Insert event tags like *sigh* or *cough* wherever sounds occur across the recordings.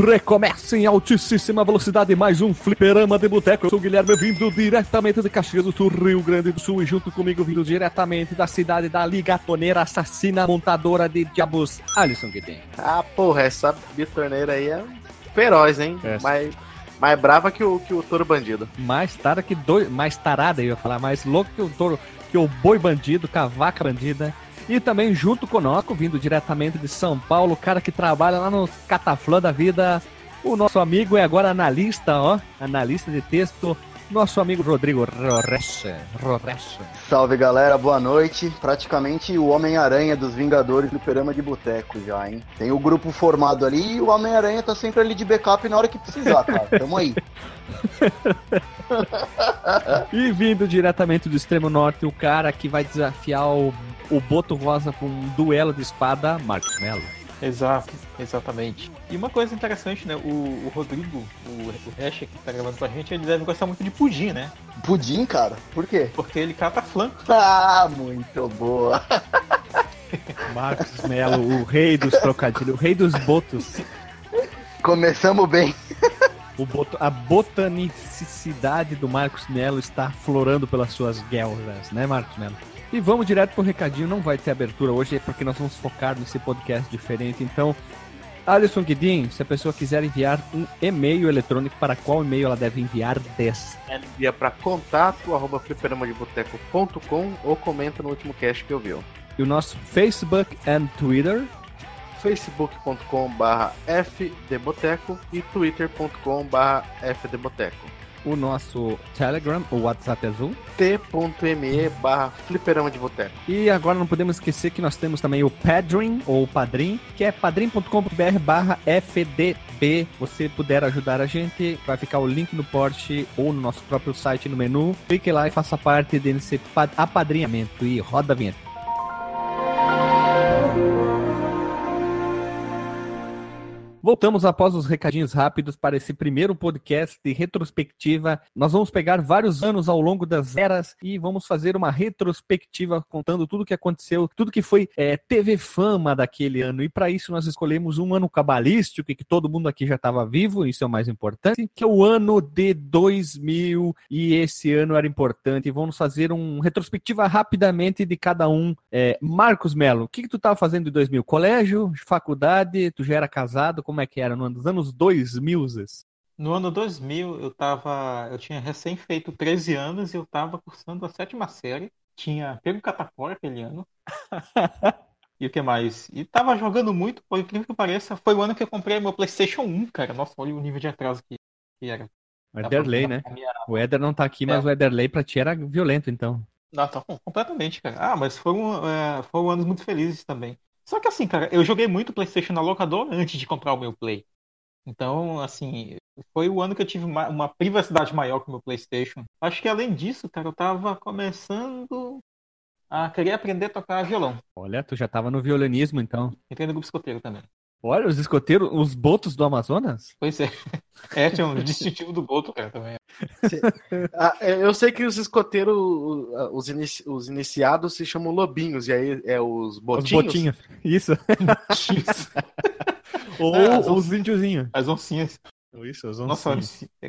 Recomeça em altíssima velocidade mais um Fliperama de Boteco. Eu sou o Guilherme, vindo diretamente de Caxias do Sul, Rio Grande do Sul, e junto comigo, vindo diretamente da cidade da ligatoneira assassina montadora de diabos, Alisson Guedin. Ah, porra, essa bitorneira aí é feroz, hein? É. Mais, mais brava que o, que o touro bandido. Mais tarada que dois, mais tarada, eu ia falar, mais louco que o touro, que o boi bandido, que a vaca bandida. E também junto conosco, vindo diretamente de São Paulo, o cara que trabalha lá no Cataflã da Vida, o nosso amigo é agora analista, ó, analista de texto, nosso amigo Rodrigo. Rorrecha. Salve galera, boa noite. Praticamente o Homem-Aranha dos Vingadores do Perama de Boteco já, hein? Tem o grupo formado ali e o Homem-Aranha tá sempre ali de backup na hora que precisar, cara. *laughs* Tamo aí. *laughs* E vindo diretamente do extremo norte, o cara que vai desafiar o, o Boto Rosa com um duelo de espada, Marcos Mello. Exato, exatamente. E uma coisa interessante, né? O, o Rodrigo, o, o Recha, que tá gravando com a gente, ele deve gostar muito de pudim, né? Pudim, cara? Por quê? Porque ele cata flan. *laughs* Ah, muito boa. *laughs* Marcos Mello, o rei dos trocadilhos, o rei dos botos. Começamos bem. O boto, a botanicidade do Marcos Mello está aflorando pelas suas guelras, né, Marcos Mello? E vamos direto pro recadinho, não vai ter abertura hoje, é porque nós vamos focar nesse podcast diferente. Então, Alisson Guedin, se a pessoa quiser enviar um e-mail eletrônico, para qual e-mail ela deve enviar 10? Ela envia pra contato, arroba fliperamadeboteco.com ou comenta no último cast que eu viu. E o nosso Facebook and Twitter, facebook.com fdboteco e twitter.com fdboteco. O nosso Telegram, o WhatsApp azul. t.me barra fliperama de boteco. E agora não podemos esquecer que nós temos também o Padrim, ou Padrim, que é padrim.com.br barra FDB. Você puder ajudar a gente, vai ficar o link no post ou no nosso próprio site no menu. Clique lá e faça parte desse pa- apadrinhamento e roda a vinheta. Voltamos após os recadinhos rápidos para esse primeiro podcast de retrospectiva. Nós vamos pegar vários anos ao longo das eras e vamos fazer uma retrospectiva contando tudo que aconteceu, tudo que foi é, TV fama daquele ano. E para isso nós escolhemos um ano cabalístico, que todo mundo aqui já estava vivo, isso é o mais importante, que é o ano de 2000 e esse ano era importante. Vamos fazer uma retrospectiva rapidamente de cada um. É, Marcos Melo, o que, que tu estava fazendo em 2000? Colégio, faculdade, tu já era casado? Como é que era? Nos anos 2000? Zes? No ano 2000, eu tava. Eu tinha recém feito 13 anos e eu tava cursando a sétima série. Tinha pego catapora aquele ano. *laughs* E o que mais? E tava jogando muito, por incrível que pareça. Foi o ano que eu comprei meu PlayStation 1, cara. Nossa, olha o nível de atraso que, que era. O Ederley, né? Minha- O Eder não tá aqui, mas É. o Ederley pra ti era violento, então. Não, tá com- completamente, cara. Ah, mas foram, é, foram anos muito felizes também. Só que assim, cara, eu joguei muito PlayStation na locadora antes de comprar o meu Play. Então, assim, foi o ano que eu tive uma, uma privacidade maior com o meu PlayStation. Acho que além disso, cara, eu tava começando a querer aprender a tocar violão. Olha, tu já tava no violinismo, então. Entrei no grupo escoteiro também. Olha, os escoteiros, os botos do Amazonas? Pois é. É, tinha um distintivo do Boto, cara, também. Ah, é, eu sei que os escoteiros, os, inici- os iniciados se chamam lobinhos, e aí é os botinhos. Os botinhos. Isso. *laughs* Ou as os índiozinhos. As oncinhas. Isso, os Nossa,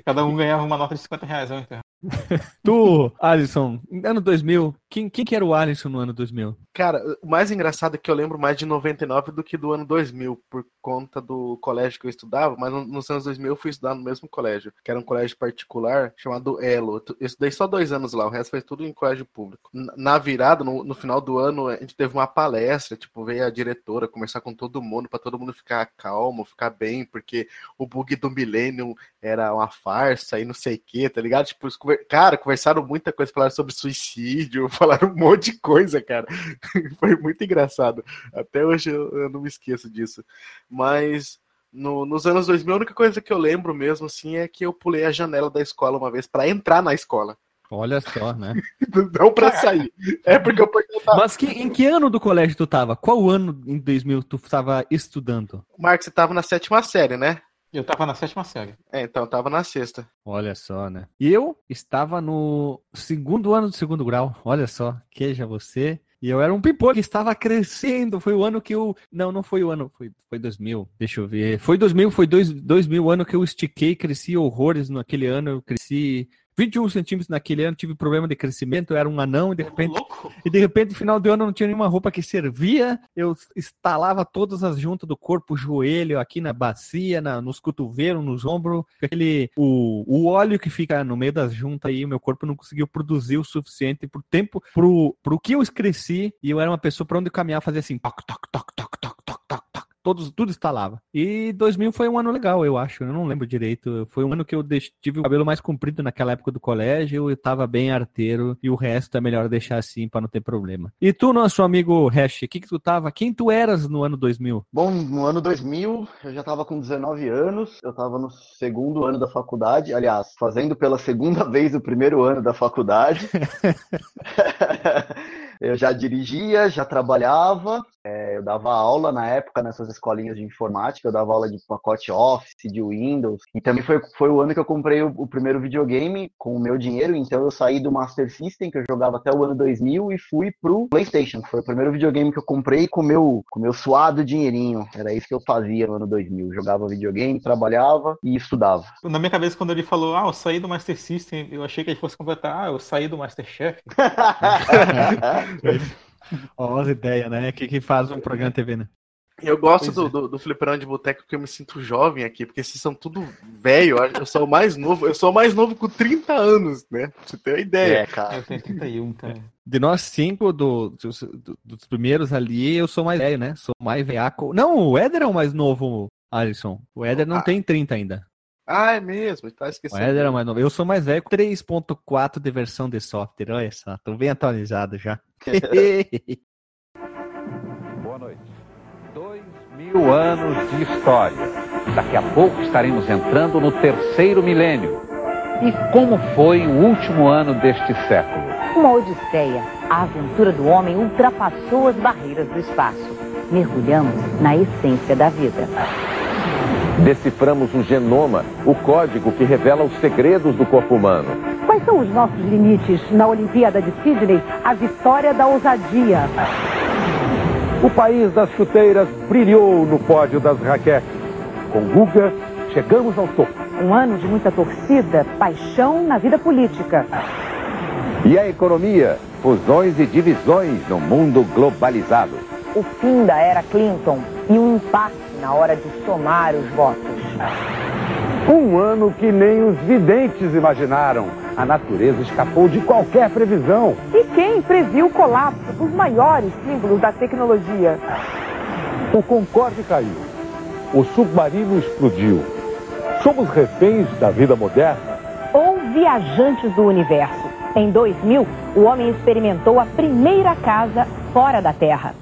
cada um ganhava uma nota de 50 reais, né? Então. *laughs* Tu, Alisson, ano 2000, quem, quem que era o Alisson no ano 2000? Cara, o mais engraçado é que eu lembro mais de 99 do que do ano 2000, por conta do colégio que eu estudava, mas no- nos anos 2000 eu fui estudar no mesmo colégio, que era um colégio particular chamado Elo. Eu estudei só dois anos lá, o resto foi tudo em colégio público. Na virada, no, no final do ano, a gente teve uma palestra, tipo, veio a diretora conversar com todo mundo, pra todo mundo ficar calmo, ficar bem, porque o bug do Millennium era uma farsa e não sei o que, tá ligado? Tipo, cara, conversaram muita coisa, falaram sobre suicídio, *laughs* falaram um monte de coisa, cara. *laughs* Foi muito engraçado. Até hoje eu, eu não me esqueço disso. Mas no- nos anos 2000, a única coisa que eu lembro mesmo, assim, é que eu pulei a janela da escola uma vez pra entrar na escola. Olha só, né? *laughs* Não pra sair. É porque eu *laughs* perguntava, Mas que, em que ano do colégio tu tava? Qual ano em 2000 tu tava estudando? Marcos, você tava na sétima série, né? Eu tava na sétima série. É, então eu tava na sexta. Olha só, né? E eu estava no segundo ano do segundo grau. Olha só, queja você. E eu era um pimpolho que estava crescendo. Foi o ano que eu. Não, não foi o ano. Foi, foi 2000. Deixa eu ver. Foi 2000, foi dois, 2000 ano que eu estiquei, cresci horrores naquele ano. Eu cresci 21 centímetros naquele ano, tive problema de crescimento, era um anão, e de repente. Louco. E de repente, no final do ano, não tinha nenhuma roupa que servia. Eu estalava todas as juntas do corpo, joelho, aqui na bacia, na, nos cotovelos, nos ombros. Aquele. O, o óleo que fica no meio das juntas aí, meu corpo não conseguiu produzir o suficiente por tempo, pro, pro que eu cresci, e eu era uma pessoa para onde eu caminhar, fazia assim, toc, toc, toc, toc, toc todos, tudo instalava. E 2000 foi um ano legal, eu acho. Eu não lembro direito. Foi um ano que eu tive o cabelo mais comprido naquela época do colégio. Eu tava bem arteiro. E o resto é melhor deixar assim para não ter problema. E tu, nosso amigo Hash, que que tu tava? Quem tu eras no ano 2000? Bom, no ano 2000 eu já tava com 19 anos. Eu tava no segundo ano da faculdade. Aliás, fazendo pela segunda *laughs* vez o primeiro ano da faculdade. *laughs* eu já dirigia, já trabalhava, é, eu dava aula na época nessas escolinhas de informática, eu dava aula de pacote Office, de Windows, e também foi, foi o ano que eu comprei o, o, primeiro videogame com o meu dinheiro, então eu saí do Master System, que eu jogava até o ano 2000, e fui pro PlayStation, foi o primeiro videogame que eu comprei com meu, o meu suado dinheirinho, era isso que eu fazia no ano 2000, jogava videogame, trabalhava e estudava. Na minha cabeça, quando ele falou, ah, eu saí do Master System, eu achei que ele fosse completar, ah, eu saí do Masterchef. *laughs* Ó, as ideias, né? Que, que faz um programa TV, né? Eu gosto do, é. do, do fliperão de boteco porque eu me sinto jovem aqui, porque vocês são tudo velho. Eu sou o mais novo, eu sou o mais novo com 30 anos, né? Pra você ter uma ideia. É, cara. Eu tenho 31, cara. De nós cinco, do, dos, dos primeiros ali, eu sou mais velho, né? Sou mais veaco. Não, o Éder é o mais novo, Alisson. O Éder não ah. tem 30 ainda. Ah, é mesmo, tá esquecendo. O Éder é mais novo. Eu sou mais velho, 3.4 de versão de software. Olha só, tô bem atualizado já. *laughs* Boa noite. Dois mil anos de história. Daqui a pouco estaremos entrando no terceiro milênio. E como foi o último ano deste século? Uma odisseia. A aventura do homem ultrapassou as barreiras do espaço. Mergulhamos na essência da vida. Deciframos o genoma, o código que revela os segredos do corpo humano. Quais são os nossos limites na Olimpíada de Sydney? A vitória da ousadia. O país das chuteiras brilhou no pódio das raquetes. Com Guga, chegamos ao topo. Um ano de muita torcida, paixão na vida política. E a economia? Fusões e divisões no mundo globalizado. O fim da era Clinton e um impacto na hora de somar os votos. Um ano que nem os videntes imaginaram. A natureza escapou de qualquer previsão. E quem previu o colapso dos maiores símbolos da tecnologia? O Concorde caiu. O submarino explodiu. Somos reféns da vida moderna? Ou viajantes do universo? Em 2000, o homem experimentou a primeira casa fora da Terra.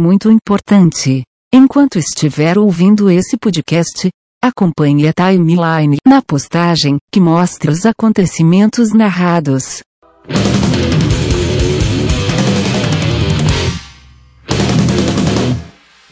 Muito importante. Enquanto estiver ouvindo esse podcast, acompanhe a timeline na postagem que mostra os acontecimentos narrados.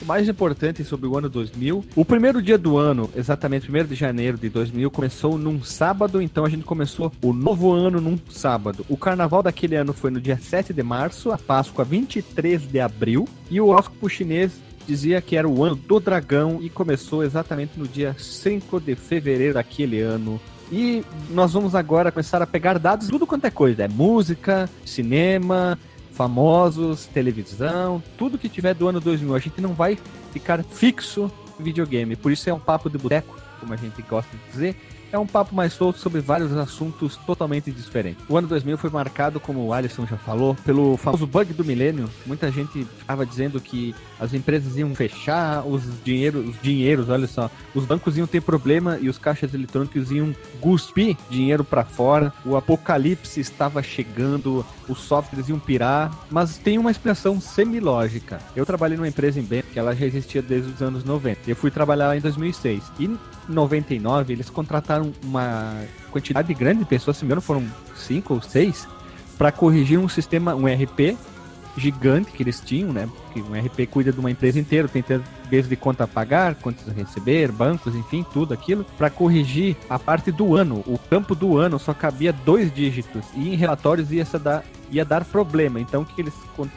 Mais importante sobre o ano 2000. O primeiro dia do ano, exatamente 1 de janeiro de 2000, começou num sábado, então a gente começou o novo ano num sábado. O carnaval daquele ano foi no dia 7 de março, a Páscoa 23 de abril, e o horóscopo chinês dizia que era o ano do dragão e começou exatamente no dia 5 de fevereiro daquele ano. E nós vamos agora começar a pegar dados tudo quanto é coisa, é música, cinema, famosos, televisão, tudo que tiver do ano 2000. A gente não vai ficar fixo em videogame. Por isso é um papo de boteco, como a gente gosta de dizer é um papo mais solto sobre vários assuntos totalmente diferentes. O ano 2000 foi marcado, como o Alisson já falou, pelo famoso bug do milênio. Muita gente estava dizendo que as empresas iam fechar, os dinheiros, os dinheiros, olha só, os bancos iam ter problema e os caixas eletrônicos iam cuspir dinheiro para fora. O apocalipse estava chegando, os softwares iam pirar, mas tem uma explicação semilógica. Eu trabalhei numa empresa em Bento que ela já existia desde os anos 90. Eu fui trabalhar lá em 2006 e 99, eles contrataram uma quantidade grande de pessoas, se me engano foram cinco ou seis, para corrigir um sistema, um RP, gigante que eles tinham, né? Porque um RP cuida de uma empresa inteira, tem desde conta a pagar, contas a receber, bancos, enfim, tudo aquilo, para corrigir a parte do ano. O campo do ano só cabia dois dígitos e em relatórios ia dar, ia dar problema. Então o que eles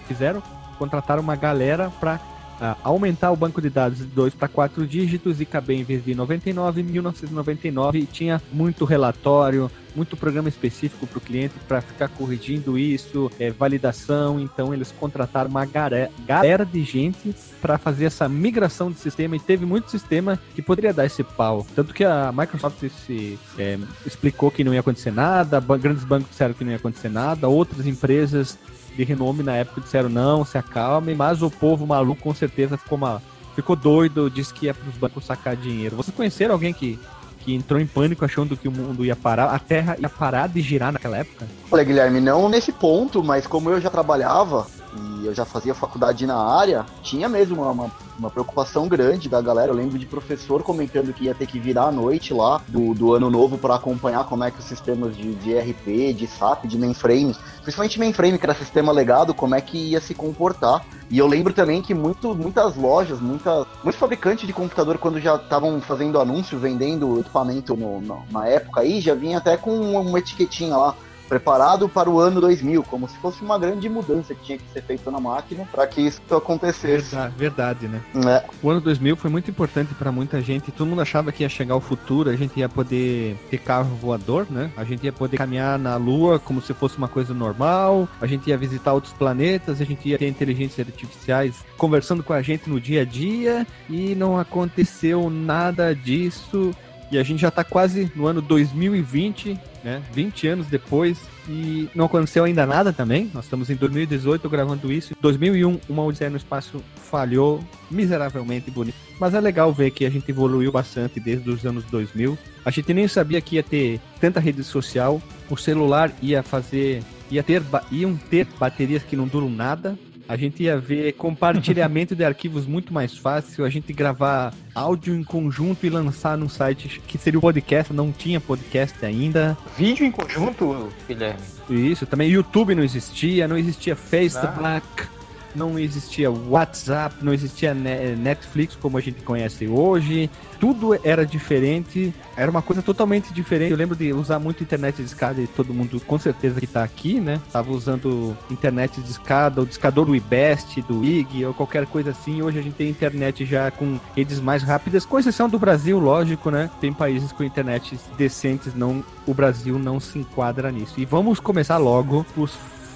fizeram? Contrataram uma galera para uh, aumentar o banco de dados de 2 para 4 dígitos e caber em vez de 99, 1999 e tinha muito relatório, muito programa específico para o cliente para ficar corrigindo isso, é, validação. Então eles contrataram uma galera de gente para fazer essa migração de sistema e teve muito sistema que poderia dar esse pau. Tanto que a Microsoft se, é, explicou que não ia acontecer nada, grandes bancos disseram que não ia acontecer nada, outras empresas de renome na época disseram não, se acalme, mas o povo maluco com certeza ficou, uma, ficou doido, disse que ia para os bancos sacar dinheiro. Vocês conheceram alguém que, que entrou em pânico achando que o mundo ia parar, a Terra ia parar de girar naquela época? Olha, Guilherme, não nesse ponto, mas como eu já trabalhava e eu já fazia faculdade na área, tinha mesmo uma, uma, uma, preocupação grande da galera. Eu lembro de professor comentando que ia ter que virar à noite lá do, do ano novo para acompanhar como é que os sistemas de, de RP, de SAP, de mainframe, principalmente mainframe, que era sistema legado, como é que ia se comportar. E eu lembro também que muito, muitas lojas, muita, muitos fabricantes de computador, quando já estavam fazendo anúncio, vendendo equipamento no, no, na época aí, já vinha até com uma etiquetinha lá preparado para o ano 2000, como se fosse uma grande mudança que tinha que ser feita na máquina para que isso acontecesse. Verdade, verdade né? É. O ano 2000 foi muito importante para muita gente. Todo mundo achava que ia chegar o futuro, a gente ia poder ter carro voador, né? A gente ia poder caminhar na Lua como se fosse uma coisa normal, a gente ia visitar outros planetas, a gente ia ter inteligências artificiais conversando com a gente no dia a dia e não aconteceu nada disso. E a gente já está quase no ano 2020 né? 20 anos depois e não aconteceu ainda nada também. Nós estamos em 2018 gravando isso. Em 2001, uma Odisseia no Espaço falhou miseravelmente bonito. Mas é legal ver que a gente evoluiu bastante desde os anos 2000. A gente nem sabia que ia ter tanta rede social. O celular ia fazer, ia ter, iam ter baterias que não duram nada. A gente ia ver compartilhamento de arquivos muito mais fácil, a gente gravar áudio em conjunto e lançar num site que seria o podcast, não tinha podcast ainda. Vídeo em conjunto, Guilherme? Isso, também YouTube não existia, não existia Facebook. Ah não existia WhatsApp, não existia Netflix como a gente conhece hoje. Tudo era diferente, era uma coisa totalmente diferente. Eu lembro de usar muito internet de escada e todo mundo, com certeza que está aqui, né? Tava usando internet de escada, o discador do IBEST, do IG ou qualquer coisa assim. Hoje a gente tem internet já com redes mais rápidas, com exceção do Brasil, lógico, né? Tem países com internet decentes, não, o Brasil não se enquadra nisso. E vamos começar logo os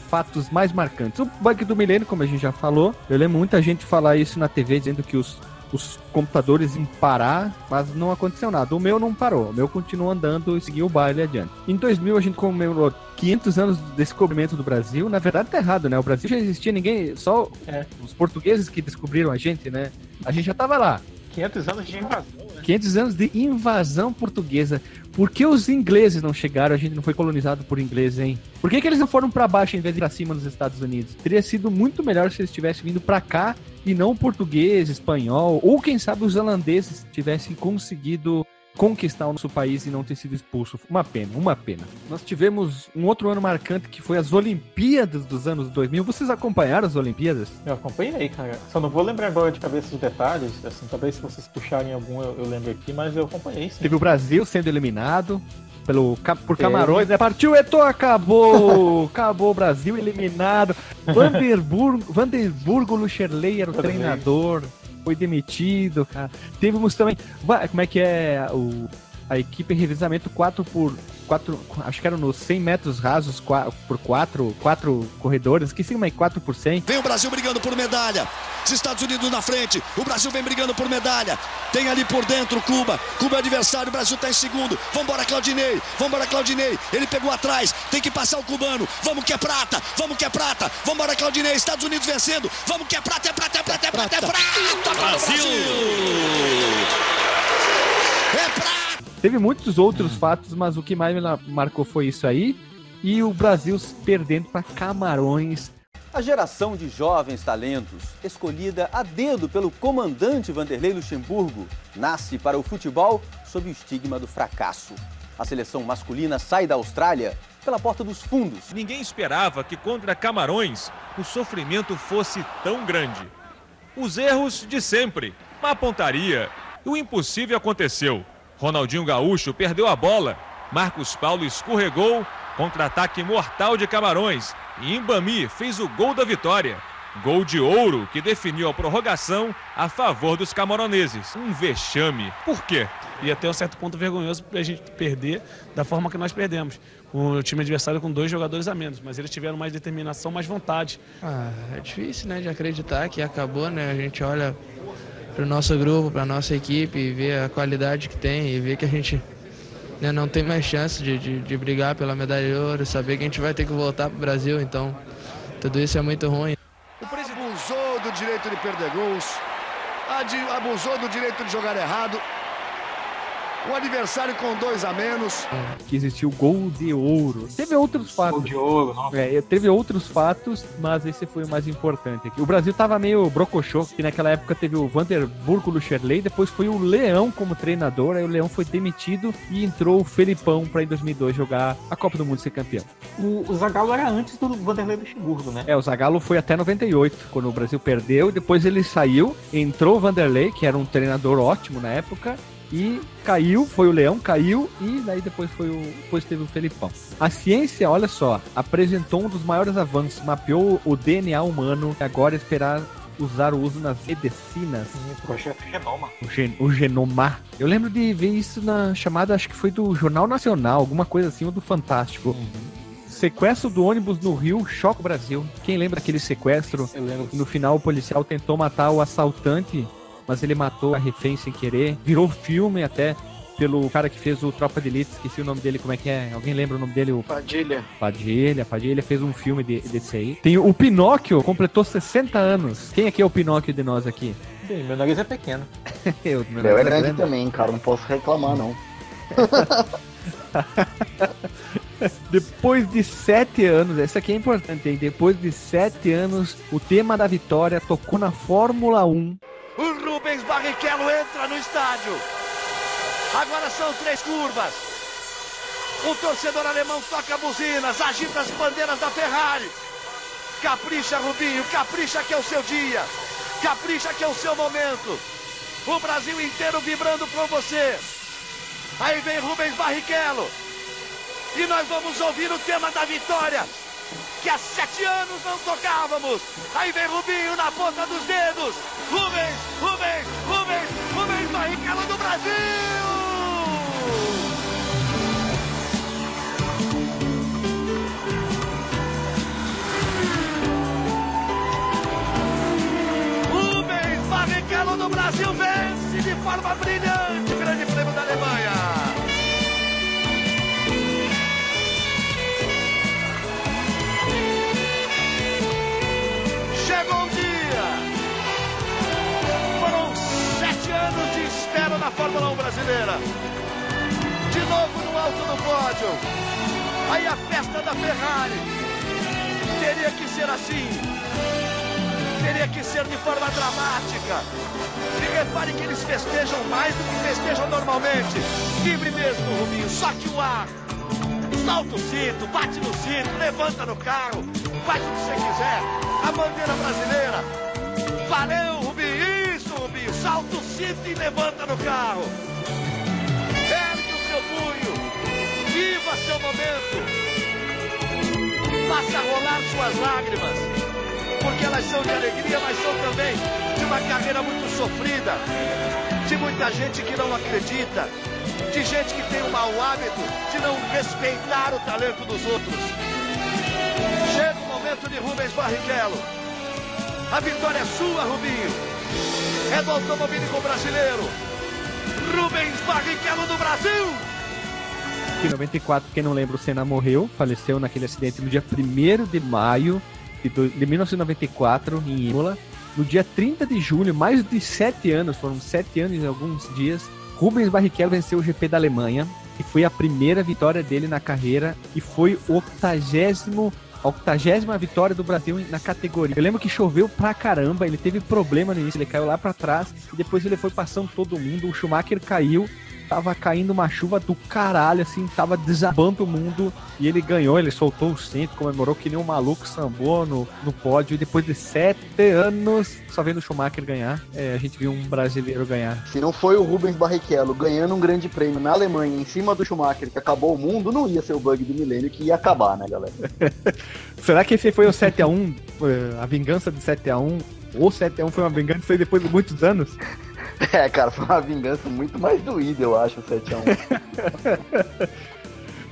fatos mais marcantes. O bug do milênio, como a gente já falou, eu lembro muita gente falar isso na TV, dizendo que os, os computadores iam parar, mas não aconteceu nada. O meu não parou, o meu continuou andando e seguiu o baile adiante. Em 2000 a gente comemorou 500 anos do descobrimento do Brasil. Na verdade tá errado, né? O Brasil já existia, ninguém, só é. os portugueses que descobriram a gente, né? A gente já tava lá. 500 anos de invasão. 500 anos de invasão portuguesa. Por que os ingleses não chegaram? A gente não foi colonizado por ingleses, hein? Por que, que eles não foram para baixo em vez de para cima nos Estados Unidos? Teria sido muito melhor se eles tivessem vindo para cá e não português, espanhol, ou quem sabe os holandeses tivessem conseguido conquistar o nosso país e não ter sido expulso. Uma pena, uma pena. Nós tivemos um outro ano marcante que foi as Olimpíadas dos anos 2000. Vocês acompanharam as Olimpíadas? Eu acompanhei, cara. Só não vou lembrar agora de cabeça os detalhes. Assim, talvez se vocês puxarem algum eu, eu lembro aqui, mas eu acompanhei sim. Teve o Brasil sendo eliminado pelo, por Camarões, né? Partiu Eto, acabou! *laughs* acabou o Brasil eliminado. Vanderburgo, Vanderburgo Lucherley era o treinador foi demitido, cara. Tivemos também. Como é que é o, a equipe revisamento 4 por 4, acho que eram nos 100 metros rasos 4 por 4, 4 corredores, que sim, mas 4 por 100. Vem o Brasil brigando por medalha. Os Estados Unidos na frente, o Brasil vem brigando por medalha. Tem ali por dentro Cuba. Cuba é adversário, o Brasil está em segundo. Vambora, Claudinei. Vambora, Claudinei. Ele pegou atrás, tem que passar o cubano. Vamos que é prata, vamos que é prata. Vambora, Claudinei. Estados Unidos vencendo. Vamos que é prata, é prata, é prata, é prata, é prata. É prata Brasil! É prata! Teve muitos outros fatos, mas o que mais me marcou foi isso aí. E o Brasil perdendo para Camarões a geração de jovens talentos, escolhida a dedo pelo comandante Vanderlei Luxemburgo, nasce para o futebol sob o estigma do fracasso. A seleção masculina sai da Austrália pela porta dos fundos. Ninguém esperava que contra Camarões o sofrimento fosse tão grande. Os erros de sempre, má pontaria. E o impossível aconteceu. Ronaldinho Gaúcho perdeu a bola. Marcos Paulo escorregou. Contra-ataque mortal de Camarões. E Imbami fez o gol da vitória. Gol de ouro que definiu a prorrogação a favor dos camaroneses. Um vexame. Por quê? E até um certo ponto vergonhoso para a gente perder da forma que nós perdemos. O time adversário com dois jogadores a menos, mas eles tiveram mais determinação, mais vontade. Ah, é difícil, né, de acreditar que acabou, né? A gente olha o nosso grupo, para a nossa equipe e vê a qualidade que tem e vê que a gente né, não tem mais chance de, de, de brigar pela medalha de ouro, saber que a gente vai ter que voltar para o Brasil, então tudo isso é muito ruim. O presidente abusou do direito de perder gols, abusou do direito de jogar errado. O adversário com dois a menos. Que existiu gol de ouro. Teve outros fatos. Gol de ouro, não. É, teve outros fatos, mas esse foi o mais importante aqui. O Brasil tava meio brocochô, que naquela época teve o Vanderburgo Lucherley, depois foi o Leão como treinador, aí o Leão foi demitido e entrou o Felipão para em 2002 jogar a Copa do Mundo e ser campeão. O, o Zagallo era antes do Vanderlei Luxemburgo, né? É, o Zagallo foi até 98, quando o Brasil perdeu, depois ele saiu, entrou o Vanderlei, que era um treinador ótimo na época, e caiu, foi o Leão, caiu e daí depois foi o depois teve o Felipão. A ciência, olha só, apresentou um dos maiores avanços, mapeou o DNA humano e agora esperar usar o uso nas medicinas. Projeto Genoma. O, gen, o Genoma. Eu lembro de ver isso na chamada, acho que foi do Jornal Nacional, alguma coisa assim, ou do Fantástico. Uhum. Sequestro do ônibus no Rio choca o Brasil. Quem lembra aquele sequestro? Eu lembro. No final o policial tentou matar o assaltante mas ele matou a refém sem querer. Virou filme até pelo cara que fez o Tropa de Elite, esqueci o nome dele, como é que é? Alguém lembra o nome dele? O Padilha. Padilha, Padilha fez um filme de, desse aí. Tem o Pinóquio, completou 60 anos. Quem aqui é o Pinóquio de nós aqui? Bem, meu nariz é pequeno. *laughs* Eu, meu, meu é grande, grande também, cara, não posso reclamar não. *laughs* Depois de sete anos, essa aqui é importante, hein? Depois de sete anos, o tema da vitória tocou na Fórmula 1 o Rubens Barrichello entra no estádio. Agora são três curvas. O torcedor alemão toca buzinas, agita as bandeiras da Ferrari. Capricha, Rubinho, capricha que é o seu dia. Capricha que é o seu momento. O Brasil inteiro vibrando por você. Aí vem Rubens Barrichello. E nós vamos ouvir o tema da vitória que há sete anos não tocávamos. Aí vem Rubinho na ponta dos dedos. Rubens, Rubens, Rubens, Rubens Barrichello do Brasil! Rubens Barrichello do Brasil vence de forma brilhante o Grande Prêmio da Alemanha. Fórmula 1 brasileira. De novo no alto do pódio. Aí a festa da Ferrari. Teria que ser assim. Teria que ser de forma dramática. E repare que eles festejam mais do que festejam normalmente. Livre mesmo, Rubinho. Só que o ar. Solta o cinto, bate no cinto, levanta no carro, faz o que você quiser. A bandeira brasileira. Valeu, Salta o cinto e levanta no carro. Ergue o seu punho. Viva seu momento. Faça rolar suas lágrimas. Porque elas são de alegria, mas são também de uma carreira muito sofrida. De muita gente que não acredita. De gente que tem o mau hábito de não respeitar o talento dos outros. Chega o momento de Rubens Barrichello. A vitória é sua, Rubinho. É do automobilismo brasileiro. Rubens Barrichello do Brasil. Em 94, quem não lembra, o Senna morreu, faleceu naquele acidente no dia 1 de maio de 1994, em Imola. No dia 30 de julho, mais de sete anos, foram sete anos e alguns dias, Rubens Barrichello venceu o GP da Alemanha e foi a primeira vitória dele na carreira e foi o octagésimo a octagésima vitória do Brasil na categoria. Eu lembro que choveu pra caramba, ele teve problema no início, ele caiu lá para trás e depois ele foi passando todo mundo. O Schumacher caiu tava caindo uma chuva do caralho, assim, tava desabando o mundo. E ele ganhou, ele soltou o cinto, comemorou que nem um maluco sambou no, no pódio. E depois de sete anos, só vendo o Schumacher ganhar, é, a gente viu um brasileiro ganhar. Se não foi o Rubens Barrichello ganhando um grande prêmio na Alemanha em cima do Schumacher, que acabou o mundo, não ia ser o bug do milênio que ia acabar, né, galera? *laughs* Será que esse foi o 7x1, eh, a vingança do 7x1? Ou 7x1 foi uma vingança depois de muitos anos? É, cara, foi uma vingança muito mais doída, eu acho, o 7x1. *laughs*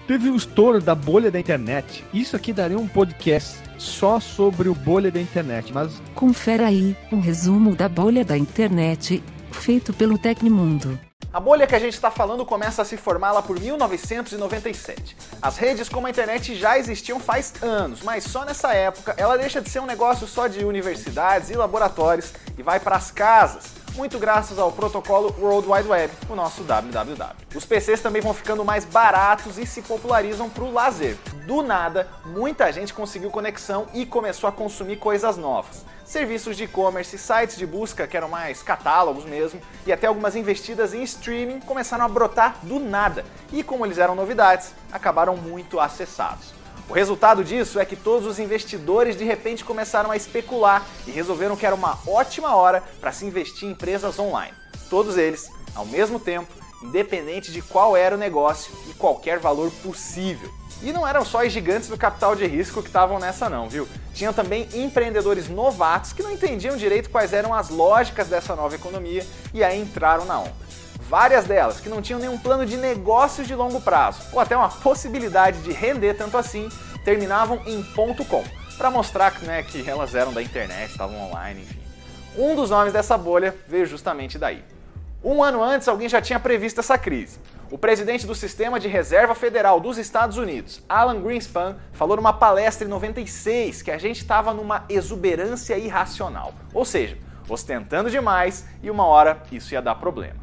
Teve o estouro da bolha da internet. Isso aqui daria um podcast só sobre o bolha da internet, mas Confere aí um resumo da bolha da internet, feito pelo Tecmundo. A bolha que a gente está falando começa a se formar lá por 1997. As redes como a internet já existiam faz anos, mas só nessa época ela deixa de ser um negócio só de universidades e laboratórios e vai para as casas. Muito graças ao protocolo World Wide Web, o nosso www. Os PCs também vão ficando mais baratos e se popularizam para o lazer. Do nada, muita gente conseguiu conexão e começou a consumir coisas novas serviços de e-commerce, sites de busca que eram mais catálogos mesmo, e até algumas investidas em streaming começaram a brotar do nada. E como eles eram novidades, acabaram muito acessados. O resultado disso é que todos os investidores de repente começaram a especular e resolveram que era uma ótima hora para se investir em empresas online. Todos eles, ao mesmo tempo, independente de qual era o negócio e qualquer valor possível. E não eram só os gigantes do capital de risco que estavam nessa não, viu? Tinham também empreendedores novatos que não entendiam direito quais eram as lógicas dessa nova economia e aí entraram na onda. Várias delas que não tinham nenhum plano de negócios de longo prazo ou até uma possibilidade de render tanto assim, terminavam em .com, para mostrar né, que elas eram da internet, estavam online, enfim. Um dos nomes dessa bolha veio justamente daí. Um ano antes, alguém já tinha previsto essa crise. O presidente do Sistema de Reserva Federal dos Estados Unidos, Alan Greenspan, falou numa palestra em 96 que a gente estava numa exuberância irracional, ou seja, ostentando demais e uma hora isso ia dar problema.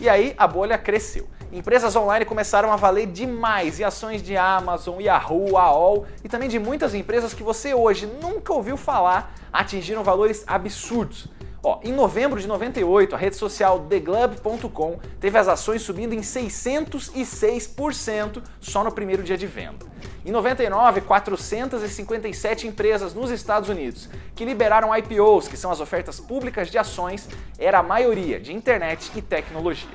E aí a bolha cresceu. Empresas online começaram a valer demais e ações de Amazon, Yahoo, AOL e também de muitas empresas que você hoje nunca ouviu falar atingiram valores absurdos. Ó, em novembro de 98, a rede social TheGlub.com teve as ações subindo em 606% só no primeiro dia de venda. Em 99, 457 empresas nos Estados Unidos que liberaram IPOs, que são as ofertas públicas de ações, era a maioria de internet e tecnologia.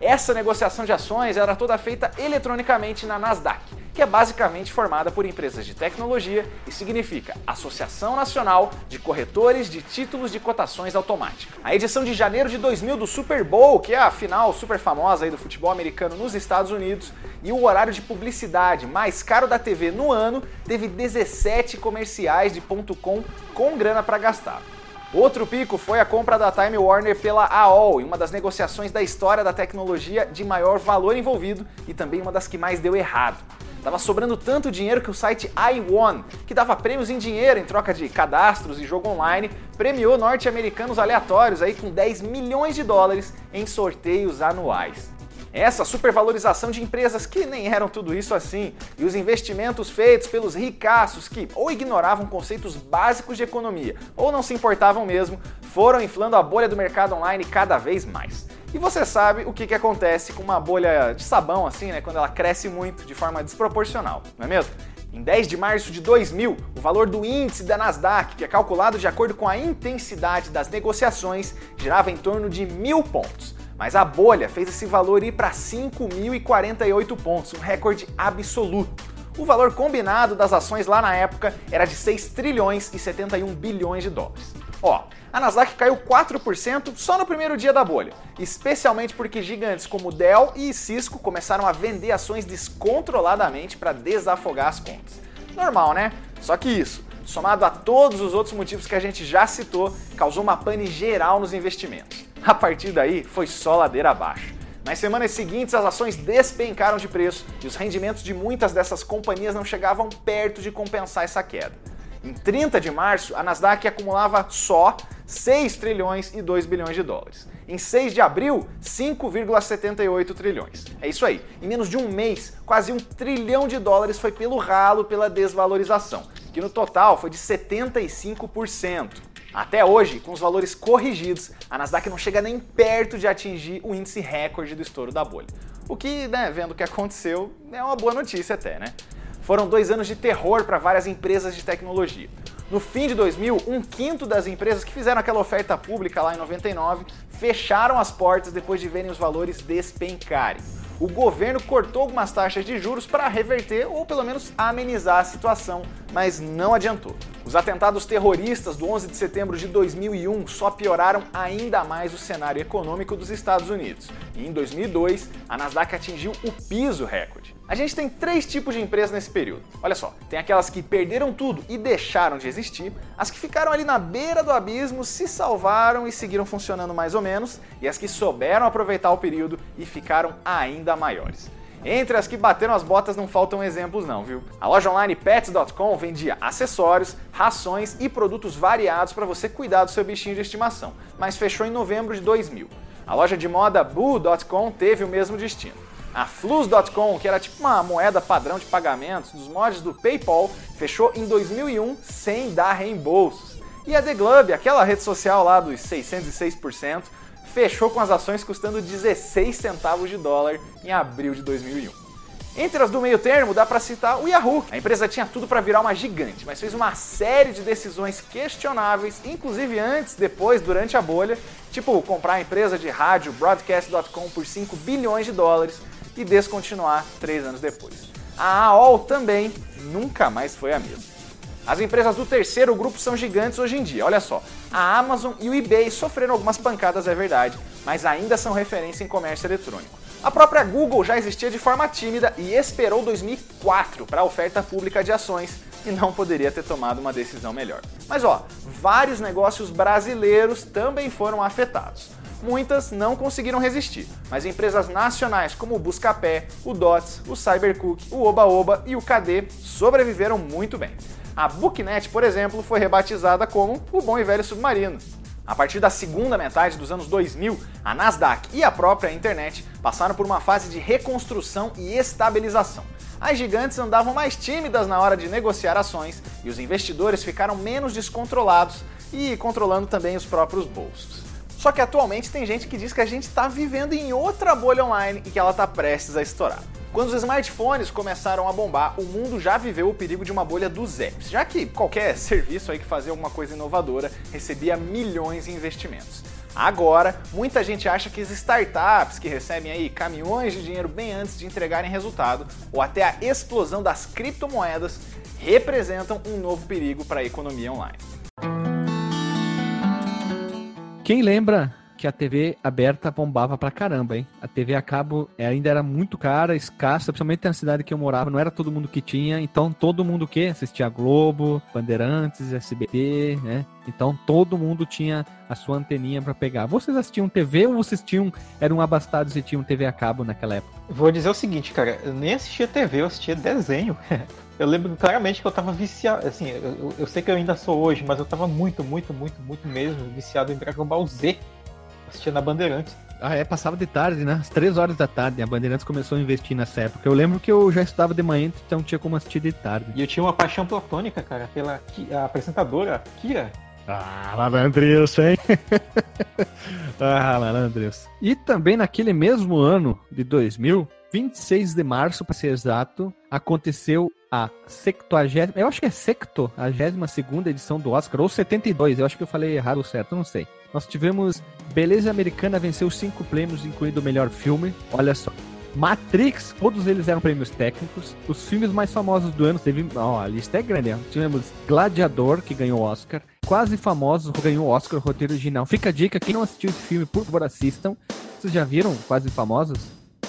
Essa negociação de ações era toda feita eletronicamente na Nasdaq, que é basicamente formada por empresas de tecnologia e significa Associação Nacional de Corretores de Títulos de Cotações Automática. A edição de janeiro de 2000 do Super Bowl, que é a final super famosa aí do futebol americano nos Estados Unidos, e o horário de publicidade mais caro da TV no ano, teve 17 comerciais de ponto .com com grana para gastar. Outro pico foi a compra da Time Warner pela AOL, em uma das negociações da história da tecnologia de maior valor envolvido e também uma das que mais deu errado. Tava sobrando tanto dinheiro que o site iWon, que dava prêmios em dinheiro em troca de cadastros e jogo online, premiou norte-americanos aleatórios aí com 10 milhões de dólares em sorteios anuais. Essa supervalorização de empresas que nem eram tudo isso assim, e os investimentos feitos pelos ricaços que ou ignoravam conceitos básicos de economia ou não se importavam mesmo, foram inflando a bolha do mercado online cada vez mais. E você sabe o que, que acontece com uma bolha de sabão assim, né, quando ela cresce muito de forma desproporcional, não é mesmo? Em 10 de março de 2000, o valor do índice da Nasdaq, que é calculado de acordo com a intensidade das negociações, girava em torno de mil pontos. Mas a bolha fez esse valor ir para 5.048 pontos, um recorde absoluto. O valor combinado das ações lá na época era de 6 trilhões e 71 bilhões de dólares. Ó, a Nasdaq caiu 4% só no primeiro dia da bolha, especialmente porque gigantes como Dell e Cisco começaram a vender ações descontroladamente para desafogar as contas. Normal, né? Só que isso, somado a todos os outros motivos que a gente já citou, causou uma pane geral nos investimentos. A partir daí, foi só ladeira abaixo. Nas semanas seguintes, as ações despencaram de preço e os rendimentos de muitas dessas companhias não chegavam perto de compensar essa queda. Em 30 de março, a Nasdaq acumulava só 6 trilhões e 2 bilhões de dólares. Em 6 de abril, 5,78 trilhões. É isso aí. Em menos de um mês, quase um trilhão de dólares foi pelo ralo pela desvalorização, que no total foi de 75%. Até hoje, com os valores corrigidos, a Nasdaq não chega nem perto de atingir o índice recorde do estouro da bolha. O que, né, vendo o que aconteceu, é uma boa notícia até, né? Foram dois anos de terror para várias empresas de tecnologia. No fim de 2000, um quinto das empresas que fizeram aquela oferta pública lá em 99 fecharam as portas depois de verem os valores despencarem. O governo cortou algumas taxas de juros para reverter ou pelo menos amenizar a situação, mas não adiantou. Os atentados terroristas do 11 de setembro de 2001 só pioraram ainda mais o cenário econômico dos Estados Unidos. E em 2002, a Nasdaq atingiu o piso recorde. A gente tem três tipos de empresas nesse período. Olha só, tem aquelas que perderam tudo e deixaram de existir, as que ficaram ali na beira do abismo, se salvaram e seguiram funcionando mais ou menos, e as que souberam aproveitar o período e ficaram ainda maiores. Entre as que bateram as botas não faltam exemplos não, viu? A loja online pets.com vendia acessórios, rações e produtos variados para você cuidar do seu bichinho de estimação, mas fechou em novembro de 2000. A loja de moda boo.com teve o mesmo destino. A Flus.com, que era tipo uma moeda padrão de pagamentos dos mods do PayPal, fechou em 2001 sem dar reembolsos. E a The Glove, aquela rede social lá dos 606%, fechou com as ações custando 16 centavos de dólar em abril de 2001. Entre as do meio termo, dá para citar o Yahoo. A empresa tinha tudo para virar uma gigante, mas fez uma série de decisões questionáveis, inclusive antes, depois, durante a bolha, tipo comprar a empresa de rádio Broadcast.com por 5 bilhões de dólares, e descontinuar três anos depois. A AOL também nunca mais foi a mesma. As empresas do terceiro grupo são gigantes hoje em dia, olha só. A Amazon e o eBay sofreram algumas pancadas, é verdade, mas ainda são referência em comércio eletrônico. A própria Google já existia de forma tímida e esperou 2004 para a oferta pública de ações e não poderia ter tomado uma decisão melhor. Mas ó, vários negócios brasileiros também foram afetados. Muitas não conseguiram resistir, mas empresas nacionais como o Buscapé, o Dots, o Cybercook, o Oba Oba e o KD sobreviveram muito bem. A Booknet, por exemplo, foi rebatizada como o Bom e Velho Submarino. A partir da segunda metade dos anos 2000, a Nasdaq e a própria internet passaram por uma fase de reconstrução e estabilização. As gigantes andavam mais tímidas na hora de negociar ações e os investidores ficaram menos descontrolados e controlando também os próprios bolsos. Só que atualmente tem gente que diz que a gente está vivendo em outra bolha online e que ela está prestes a estourar. Quando os smartphones começaram a bombar, o mundo já viveu o perigo de uma bolha dos apps, já que qualquer *laughs* serviço aí que fazia alguma coisa inovadora recebia milhões em investimentos. Agora, muita gente acha que as startups que recebem aí caminhões de dinheiro bem antes de entregarem resultado, ou até a explosão das criptomoedas, representam um novo perigo para a economia online. Quem lembra que a TV aberta bombava pra caramba, hein? A TV a cabo ainda era muito cara, escassa, principalmente na cidade que eu morava, não era todo mundo que tinha, então todo mundo que assistia Globo, Bandeirantes, SBT, né? Então todo mundo tinha a sua anteninha para pegar. Vocês assistiam TV ou vocês tinham eram abastados e tinham TV a cabo naquela época? Vou dizer o seguinte, cara, eu nem assistia TV, eu assistia desenho. *laughs* Eu lembro claramente que eu tava viciado, assim, eu, eu, sei que eu ainda sou hoje, mas eu tava muito, muito, muito, muito mesmo viciado em Dragon Ball Z. Assistia na Bandeirantes. Ah, é, passava de tarde, né? Às três horas da tarde. A Bandeirantes começou a investir nessa época. Eu lembro que eu já estudava de manhã, então tinha como assistir de tarde. E eu tinha uma paixão platônica, cara, pela a apresentadora Kira. Ah, Malandrilson, hein? *laughs* ah, Malandrilson. E também naquele mesmo ano de 2000, 26 de março, para ser exato, aconteceu a 70, eu acho que é secto, a 22 edição do Oscar, ou 72, eu acho que eu falei errado ou certo, não sei. Nós tivemos Beleza Americana venceu cinco prêmios, incluindo o melhor filme, olha só. Matrix, todos eles eram prêmios técnicos. Os filmes mais famosos do ano, teve. Ó, a lista é grande. Ó. Tivemos Gladiador, que ganhou o Oscar. Quase Famosos, ganhou o Oscar, roteiro original. Fica a dica, quem não assistiu esse filme, por favor, assistam. Vocês já viram Quase Famosos?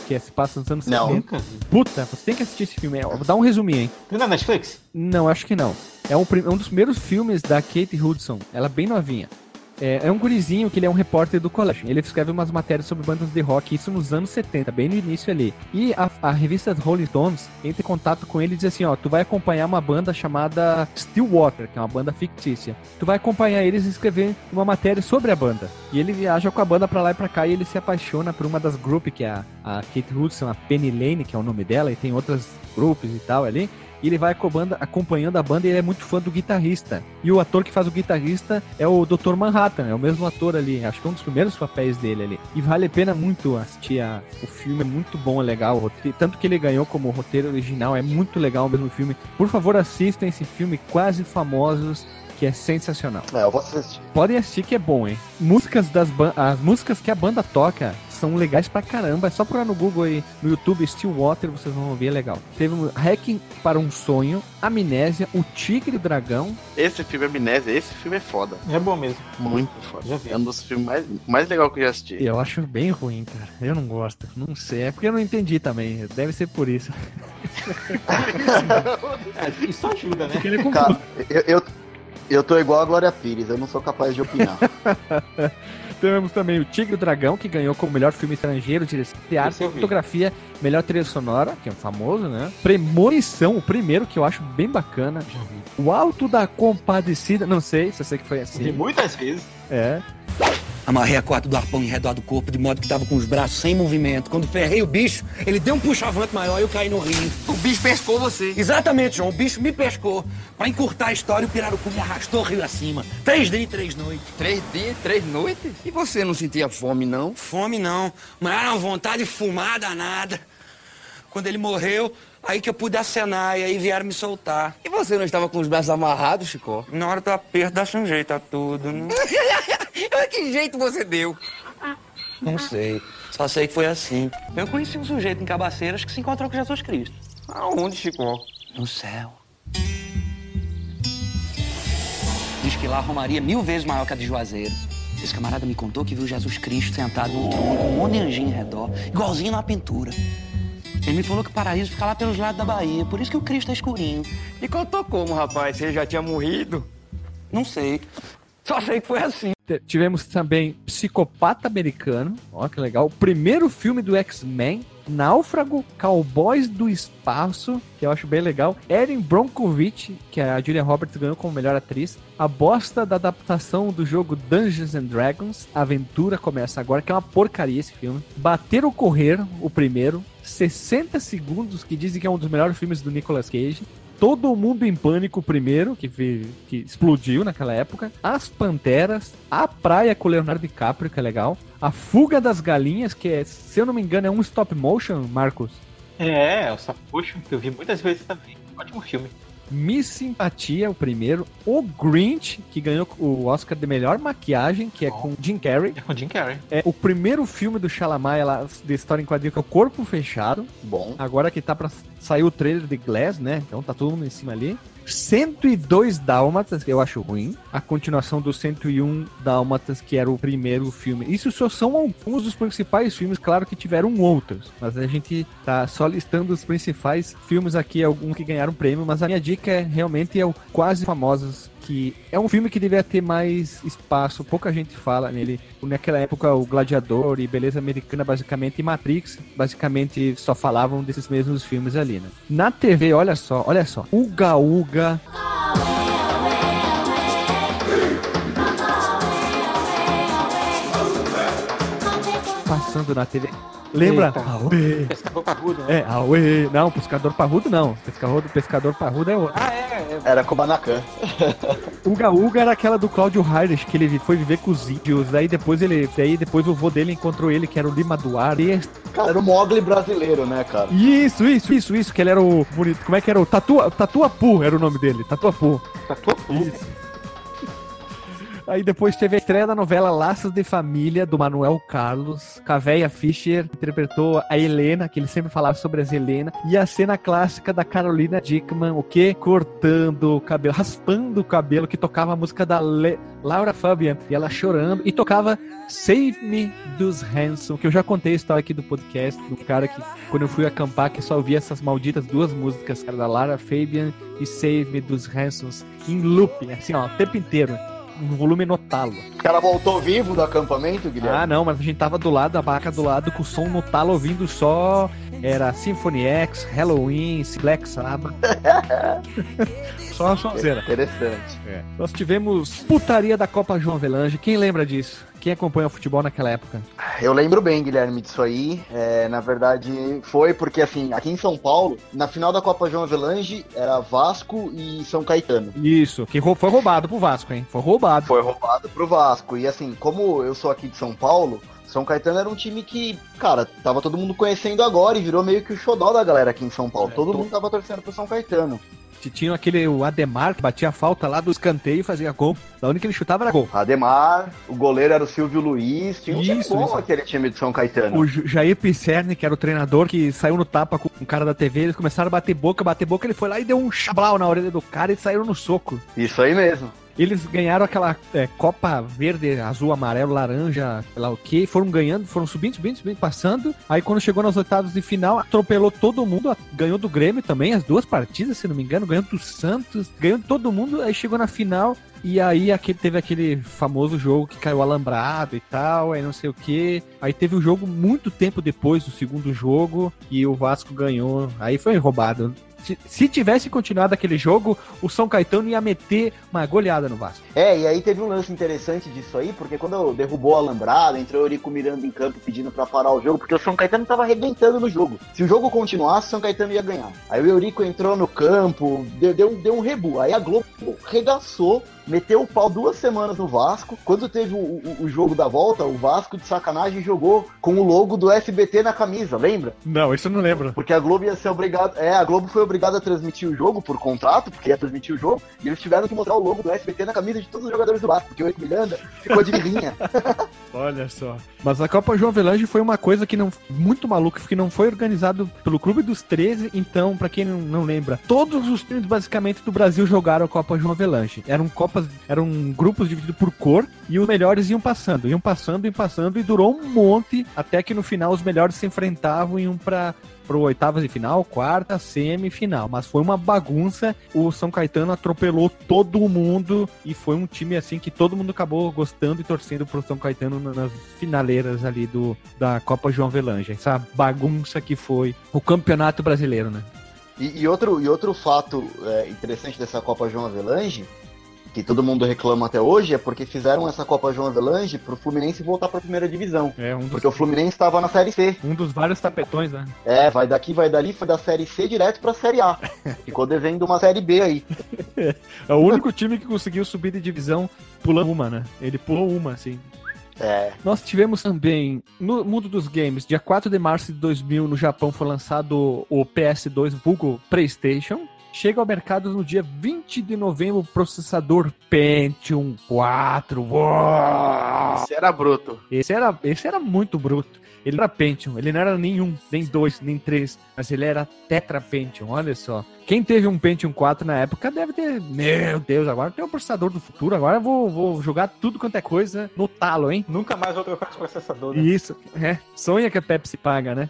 que se passa nos anos não. 70. Puta, você tem que assistir esse filme. Vou dar um resuminho, hein? Não é Netflix? Não, acho que não. É um, é um dos primeiros filmes da Kate Hudson. Ela é bem novinha. É, é, um gurizinho que ele é um repórter do colégio. Ele escreve umas matérias sobre bandas de rock, isso nos anos 70, bem no início ali. E a, a revista Rolling Stones entra em contato com ele e diz assim: ó, tu vai acompanhar uma banda chamada Stillwater, que é uma banda fictícia. Tu vai acompanhar eles e escrever uma matéria sobre a banda. E ele viaja com a banda pra lá e pra cá e ele se apaixona por uma das grupos, que é a, a Kate Hudson, a Penny Lane, que é o nome dela, e tem outras grupos e tal ali. E ele vai acompanhando, acompanhando a banda e ele é muito fã do guitarrista. E o ator que faz o guitarrista é o Dr. Manhattan, é o mesmo ator ali, acho que é um dos primeiros papéis dele ali. E vale a pena muito assistir a, o filme, é muito bom, é legal. Tanto que ele ganhou como roteiro original, é muito legal o mesmo filme. Por favor, assistam esse filme, Quase Famosos, que é sensacional. É, eu vou assistir. Podem assistir que é bom, hein? Músicas das as músicas que a banda toca são legais pra caramba. É só procurar no Google aí, no YouTube, Stillwater, vocês vão ouvir, é legal. Teve um Hacking para um Sonho, Amnésia, O Tigre e o Dragão. Esse filme é Amnésia, esse filme é foda. É bom mesmo. Muito foda. Já vi. É um dos filmes mais, mais legais que eu já assisti. Eu acho bem ruim, cara. Eu não gosto. Não sei. É porque eu não entendi também. Deve ser por isso. *laughs* É, isso ajuda, né? É Cara, eu, eu, eu tô igual a Glória Pires, eu não sou capaz de opinar. *laughs* Temos também o Tigre e o Dragão, que ganhou como melhor filme estrangeiro, direção de arte, vi. fotografia, melhor trilha sonora, que é famoso, né? Premonição, o primeiro, que eu acho bem bacana. O Alto da Compadecida, não sei se eu sei que foi Vi assim. muitas vezes. É. Amarrei a corda do arpão em redor do corpo, de modo que tava com os braços sem movimento. Quando ferrei o bicho, ele deu um puxavante maior e eu caí no rio. O bicho pescou você. Exatamente, João. O bicho me pescou. Pra encurtar a história, o pirarucu me arrastou rio acima. Três dias e três noites. Três dias, três noites? E você não sentia fome, não? Fome, não. Mas era uma vontade de fumar danada. Quando ele morreu, aí que eu pude acenar e aí vieram me soltar. E você não estava com os braços amarrados, Chico? Na hora do aperto, dá-se um jeito a tudo, né? *laughs* que jeito você deu? Não sei. Só sei que foi assim. Eu conheci um sujeito em Cabaceiras que se encontrou com Jesus Cristo. Aonde, Chico? No céu. Diz que lá a Romaria é mil vezes maior que a de Juazeiro. Esse camarada me contou que viu Jesus Cristo sentado no trono com um monte de anjinho em redor, igualzinho na pintura. Ele me falou que o paraíso fica lá pelos lados da Bahia, por isso que o Cristo é escurinho. E contou como, rapaz? Você já tinha morrido? Não sei. Só sei que foi assim. T- Tivemos também Psicopata Americano, ó que legal. O primeiro filme do X-Men, Náufrago, Cowboys do Espaço, que eu acho bem legal. Erin Brockovich, que a Julia Roberts ganhou como melhor atriz. A bosta da adaptação do jogo Dungeons and Dragons, a aventura começa agora, que é uma porcaria esse filme. Bater ou Correr, o primeiro. 60 segundos, que dizem que é um dos melhores filmes do Nicolas Cage. Todo Mundo em Pânico primeiro, que, que explodiu naquela época. As Panteras. A Praia com Leonardo DiCaprio, que é legal. A Fuga das Galinhas, que é, se eu não me engano, é um stop motion, Marcos. É, o Sapucho, que eu vi muitas vezes também. Ótimo filme. Miss Simpatia, o primeiro. O Grinch, que ganhou o Oscar de melhor maquiagem, que é com Jim Carrey. É com Jim Carrey. É o primeiro filme do Chalamet lá, de história em quadrinho, que é o Corpo Fechado. Bom. Agora que tá pra sair o trailer de Glass, né? Então tá todo mundo em cima ali. 102 Dálmatas, que eu acho ruim. A continuação do 101 Dálmatas, que era o primeiro filme. Isso só são alguns dos principais filmes, claro que tiveram outros. Mas a gente tá só listando os principais filmes aqui, alguns que ganharam prêmio. Mas a minha dica é realmente é o Quase Famosos, que é um filme que devia ter mais espaço, pouca gente fala nele. Naquela época, o Gladiador e Beleza Americana, basicamente, e Matrix, basicamente só falavam desses mesmos filmes ali, né? Na TV, olha só, olha só, Uga Uga. Passando na TV. Lembra? Pescador parrudo, né? É, Aue. Não, pescador parrudo não. Pescador, pescador parrudo é outro. Ah, é. Era Kubanacan. *laughs* Uga Uga era aquela do Claudio Heinrich, que ele foi viver com os índios, daí depois ele, daí depois o vô dele encontrou ele, que era o Lima Duarte. Cara, era o Mogli brasileiro, né, cara? Isso, isso, isso, isso, que ele era o bonito. Como é que era o Tatua, Tatuapu era o nome dele, Tatuapu. Tatuapu. Isso. Aí depois teve a estreia da novela Laços de Família, do Manuel Carlos. Cavéia Fischer interpretou a Helena, que ele sempre falava sobre as Helena. E a cena clássica da Carolina Dickman, o quê? Cortando o cabelo, raspando o cabelo, que tocava a música da Le- Laura Fabian. E ela chorando. E tocava Save Me dos Hanson, que eu já contei a história aqui do podcast, do cara que, quando eu fui acampar, que só ouvia essas malditas duas músicas, cara, da Lara Fabian e Save Me dos Hansons, em looping, assim, ó, o tempo inteiro. Um volume notalo. O cara voltou vivo do acampamento, Guilherme? Ah, não, mas a gente tava do lado, a barraca do lado, com o som no talo, ouvindo só. Era Symphony X, Halloween, Black Sabbath. *laughs* só a sonzeira. Interessante. Nós tivemos putaria da Copa João Avelange. Quem lembra disso? Quem acompanha o futebol naquela época? Eu lembro bem, Guilherme, disso aí. É, na verdade, foi porque, assim, aqui em São Paulo, na final da Copa João Avelange, era Vasco e São Caetano. Isso, que rou- foi roubado pro Vasco, hein? Foi roubado. Foi roubado pro Vasco. E, assim, como eu sou aqui de São Paulo, São Caetano era um time que, cara, tava todo mundo conhecendo agora e virou meio que o xodó da galera aqui em São Paulo. todo mundo tava torcendo pro São Caetano. Tinha aquele o Ademar que batia a falta lá do escanteio e fazia gol. Da onde que ele chutava era gol. Ademar, o goleiro era o Silvio Luiz, tinha um time Isso, bom isso. aquele time de São Caetano. O Jair Pisserni, que era o treinador, que saiu no tapa com o cara da TV, eles começaram a bater boca, bater boca, ele foi lá e deu um chablau na orelha do cara e saíram no soco. Isso aí mesmo. Eles ganharam aquela é, Copa Verde, Azul, Amarelo, Laranja, sei lá o que, foram ganhando, foram subindo, subindo, subindo, passando. Aí quando chegou nas oitavas de final, atropelou todo mundo, ganhou do Grêmio também, as duas partidas, se não me engano, ganhou do Santos, ganhou de todo mundo, aí chegou na final. E aí aquele, teve aquele famoso jogo que caiu alambrado e tal, aí não sei o que. Aí teve o jogo muito tempo depois do segundo jogo e o Vasco ganhou. Aí foi roubado. Se, se tivesse continuado aquele jogo, o São Caetano ia meter uma goleada no Vasco. É, e aí teve um lance interessante disso aí, porque quando derrubou a alambrada, entrou o Eurico Miranda em campo pedindo pra parar o jogo, porque o São Caetano tava arrebentando no jogo. Se o jogo continuasse, o São Caetano ia ganhar. Aí o Eurico entrou no campo, deu, deu, deu um rebu. Aí a Globo regaçou, meteu o pau duas semanas no Vasco. Quando teve o, o- o jogo da volta, o Vasco de sacanagem jogou com o logo do SBT na camisa, lembra? Não, isso eu não lembro. Porque a Globo ia ser obrigada. É, a Globo foi obrigada a transmitir o jogo por contrato, porque ia transmitir o jogo, e eles tiveram que mostrar o logo do SBT na camisa de todos os jogadores do Vasco, porque o Eurico Miranda ficou de linha. *laughs* Olha só. Mas a Copa João Avelange foi uma coisa que não muito maluca, que não foi organizado pelo Clube dos 13, então, pra quem não, não lembra, todos os times basicamente do Brasil jogaram a Copa João Avelange. Eram eram grupos divididos por cor e os melhores iam passando, iam passando, iam passando e durou um monte até que no final os melhores se enfrentavam e iam pra pro oitavas de final, quarta, semifinal. Mas foi uma bagunça. O São Caetano atropelou todo mundo e foi um time assim que todo mundo acabou gostando e torcendo pro São Caetano na- nas finaleiras ali do da Copa João Avelange. Essa bagunça que foi o Campeonato Brasileiro, né? E, e outro, e outro fato é, interessante dessa Copa João Avelange, que todo mundo reclama até hoje, é porque fizeram essa Copa João Avelange pro Fluminense voltar pra primeira divisão. É um dos, Porque o Fluminense estava na Série C. um dos vários tapetões, né? É, vai daqui, vai dali, foi da Série C direto pra Série A. *laughs* Ficou devendo uma Série B aí. É o único time que conseguiu subir de divisão pulando uma, né? Ele pulou uma, assim. É. Nós tivemos também, no mundo dos games, dia 4 de março de 2000, no Japão, foi lançado o PS2 vulgo PlayStation. Chega ao mercado no dia 20 de novembro o processador Pentium 4. Uau! Esse era bruto. Esse era, esse era muito bruto. Ele era Pentium, ele não era nenhum, nem dois, nem três, mas ele era Tetra Pentium, olha só. Quem teve um Pentium 4 na época deve ter, meu Deus, agora tem o processador do futuro, agora eu vou, vou jogar tudo quanto é coisa no talo, hein? Nunca mais vou trocar esse processador. né? Isso, é. Sonha que a Pepsi paga, né?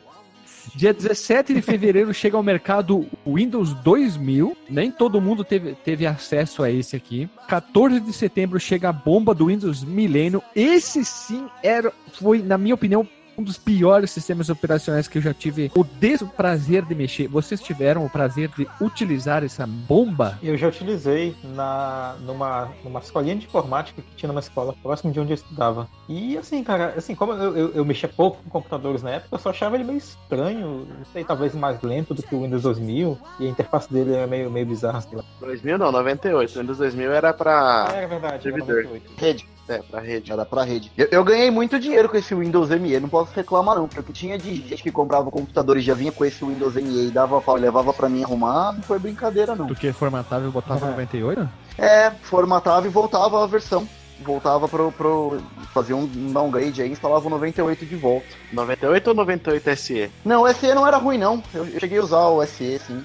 Dia 17 de fevereiro chega ao mercado o Windows 2000. Nem todo mundo teve, teve acesso a esse aqui. 14 de setembro chega a bomba do Windows Millennium. Esse sim era, foi, na minha opinião, um dos piores sistemas operacionais que eu já tive o desprazer de mexer. Vocês tiveram o prazer de utilizar essa bomba? Eu já utilizei na, numa, numa escolinha de informática que tinha numa escola próximo de onde eu estudava. E assim, cara, assim, como eu, eu, eu mexia pouco com computadores na época, eu só achava ele meio estranho, não sei, talvez mais lento do que o Windows 2000, e a interface dele é meio, meio bizarra, sei lá. 2000 não, 98. O Windows 2000 era pra Ah, é verdade, era servidor. 98. Rede. É, pra rede. Era pra rede. Eu, eu ganhei muito dinheiro com esse Windows ME, não posso reclamar não, porque o que tinha de gente que comprava computador e já vinha com esse Windows ME e dava pau e levava pra mim arrumar, não foi brincadeira não. Do que formatava e botava 98? É, formatava e voltava a versão. Voltava pro, pro. Fazia um downgrade aí, instalava o 98 de volta. 98 ou 98 SE? Não, o SE não era ruim não. Eu, eu cheguei a usar o SE, sim.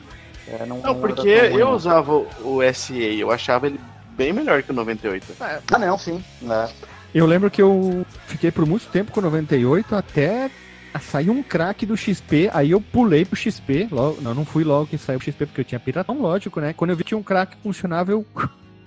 É, não, Não, porque ruim, eu não. usava o- o SE, eu achava ele bem melhor que o 98. Ah, não, sim. É. Eu lembro que eu fiquei por muito tempo com 98 até sair um crack do XP, aí eu pulei pro XP, logo, não, não fui logo que saiu o XP porque eu tinha piratão, lógico, né? Quando eu vi que tinha um crack que funcionava, *laughs* eu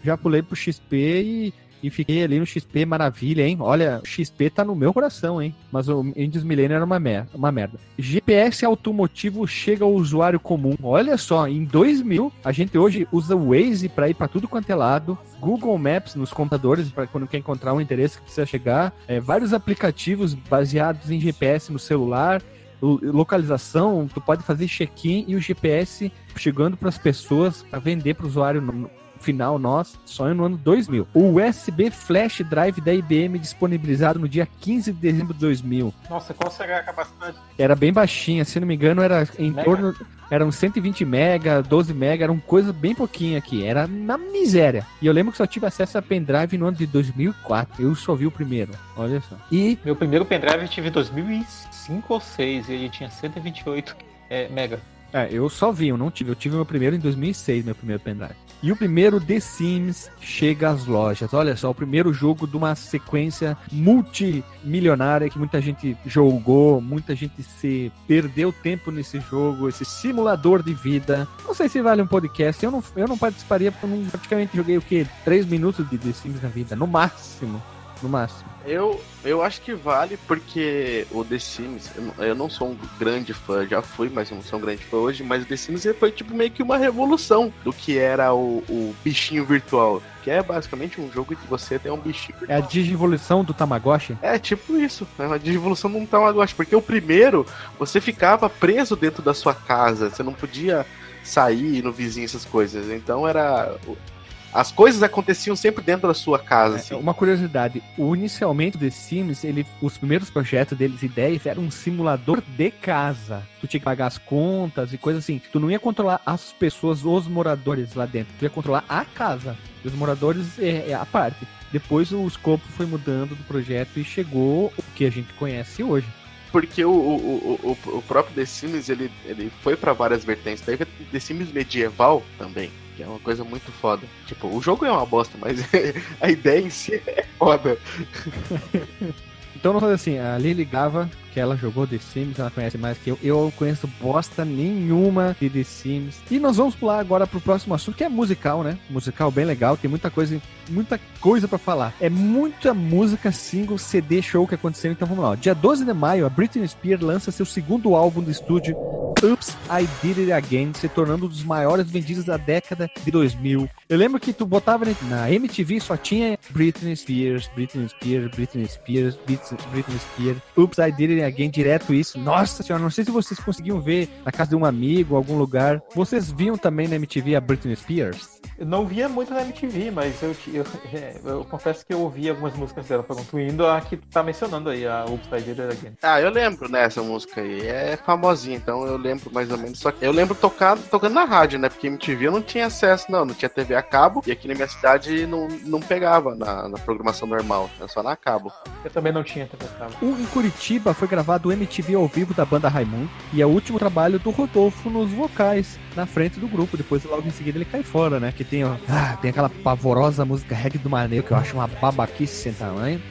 já pulei pro XP e e fiquei ali no XP maravilha, hein? Olha, o XP tá no meu coração, hein? Mas o Indies Millennium era uma merda, uma merda. GPS automotivo chega ao usuário comum. Olha só, em 2000, a gente hoje usa o Waze para ir para tudo quanto é lado. Google Maps nos computadores para quando quer encontrar um endereço que precisa chegar. É, vários aplicativos baseados em GPS no celular localização, tu pode fazer check-in e o GPS chegando para as pessoas para vender para o usuário no final nosso, só no ano 2000. O USB Flash Drive da IBM disponibilizado no dia 15 de dezembro de 2000. Nossa, qual será a capacidade? Era bem baixinha, se não me engano, era em mega? torno eram 120 mega, 12 mega, era uma coisa bem pouquinho aqui, era na miséria. E eu lembro que só tive acesso a pendrive no ano de 2004. Eu só vi o primeiro, olha só. E meu primeiro pendrive eu tive em 2005 ou 2006 e ele tinha 128 é, mega. É, eu só vi, eu não tive. Eu tive meu primeiro em 2006, meu primeiro pendrive. E o primeiro The Sims chega às lojas. Olha só, o primeiro jogo de uma sequência multimilionária que muita gente jogou, muita gente se perdeu tempo nesse jogo, esse simulador de vida. Não sei se vale um podcast. Eu não, eu não participaria porque eu não, praticamente joguei o quê? Três minutos de The Sims na vida, no máximo no máximo. Eu, eu acho que vale porque o The Sims, eu não sou um grande fã, já fui, mas não sou um grande fã hoje, mas o The Sims foi tipo meio que uma revolução do que era o, o bichinho virtual. Que é basicamente um jogo que você tem um bichinho. É a digivolução do Tamagotchi? É, tipo isso. É uma digivolução de um Tamagotchi. Porque o primeiro, você ficava preso dentro da sua casa. Você não podia sair no vizinho, essas coisas. Então era as coisas aconteciam sempre dentro da sua casa. É, assim. Uma curiosidade, o, inicialmente The Sims, ele, os primeiros projetos deles, ideias, era um simulador de casa. Tu tinha que pagar as contas e coisas assim. Tu não ia controlar as pessoas, os moradores lá dentro. Tu ia controlar a casa. Os moradores é, é a parte. Depois o escopo foi mudando do projeto e chegou o que a gente conhece hoje porque o, o, o, o próprio The Sims ele, ele foi para várias vertentes. Teve The Sims medieval também que é uma coisa muito foda. Tipo, o jogo é uma bosta, mas *laughs* a ideia em si é foda. então, não assim, a Lily Gava que ela jogou The Sims, ela conhece mais que eu. Eu conheço bosta nenhuma de The Sims. E nós vamos pular agora pro próximo assunto, que é musical, né? Musical bem legal, tem muita coisa, muita coisa para falar. É muita música single CD show que aconteceu, então vamos lá. Dia 12 de maio, a Britney Spears lança seu segundo álbum do estúdio, Oops, I Did It Again, se tornando um dos maiores vendidos da década de 2000. Eu lembro que tu botava na MTV só tinha Britney Spears, Britney Spears, Britney Spears, Britney Spears, Oops, I Did It alguém direto isso. Nossa senhora, não sei se vocês conseguiam ver na casa de um amigo, algum lugar. Vocês viam também na MTV a Britney Spears? Eu não via muito na MTV, mas eu, eu, *laughs* é, eu, confesso que eu ouvi algumas músicas dela, incluindo a que tu tá mencionando aí, a Upside Down Again. Ah, eu lembro nessa né, música aí. É famosinha, então eu lembro mais ou menos. Só que eu lembro tocando, tocando na rádio, né? Porque MTV eu não tinha acesso, não. Não tinha TV a cabo. E aqui na minha cidade não, não pegava na, na programação normal. Era só na cabo. Eu também não tinha TV a cabo. O, em Curitiba foi gravado o MTV ao vivo da banda Raimundo. E é o último trabalho do Rodolfo nos vocais, na frente do grupo. Depois, logo em seguida, ele cai fora, né? Que tem, ó, ah, tem aquela pavorosa música reggae do Maneiro, que eu acho uma babaquice sem tamanho.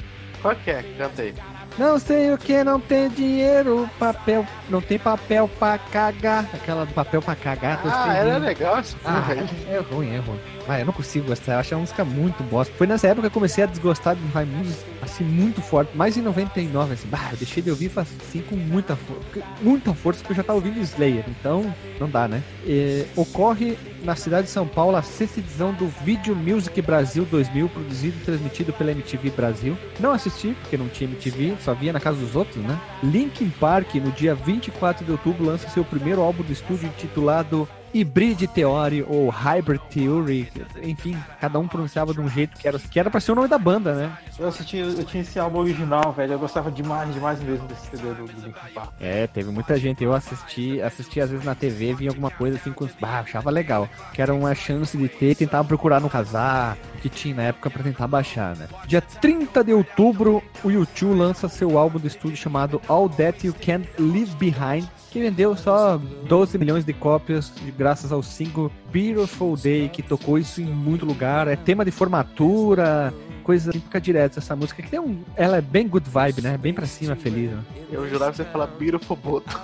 Qual que é? Canta aí. Não sei o que, não tem dinheiro, papel, não tem papel pra cagar. Aquela do papel pra cagar. Ah, era legal essa ah, é, é ruim, é ruim. Vai, eu não consigo gostar, eu acho a música muito bosta. Foi nessa época que eu comecei a desgostar de Raimundos, assim, muito forte. Mais em 99, assim, bah, eu deixei de ouvir assim com muita força. Muita força, porque eu já tava ouvindo Slayer, então não dá, né? E, ocorre na cidade de São Paulo a sexta edição do Video Music Brasil 2000, produzido e transmitido pela MTV Brasil. Não assisti, porque não tinha MTV, só via na casa dos outros, né? Linkin Park, no dia 24 de outubro, lança seu primeiro álbum do estúdio intitulado Hybrid Theory ou Hybrid Theory, enfim, cada um pronunciava de um jeito que era, que era pra ser o nome da banda, né? Eu assisti, eu tinha esse álbum original, velho, eu gostava demais, demais mesmo desse CD do, do Linkin Park. É, teve muita gente, eu assisti, assisti às vezes na TV, vinha alguma coisa assim, com, bah, achava legal, que era uma chance de ter, tentava procurar no casar, que tinha na época para tentar baixar, né? Dia 30 de outubro, o YouTube lança seu álbum de estúdio chamado All That You Can't Leave Behind, que vendeu só 12 milhões de cópias graças ao single Beautiful Day, que tocou isso em muito lugar. É tema de formatura, coisa típica direta essa música, que tem um. Ela é bem good vibe, né? Bem pra cima, feliz. Né? Eu jurava que você ia falar Beautiful Boto.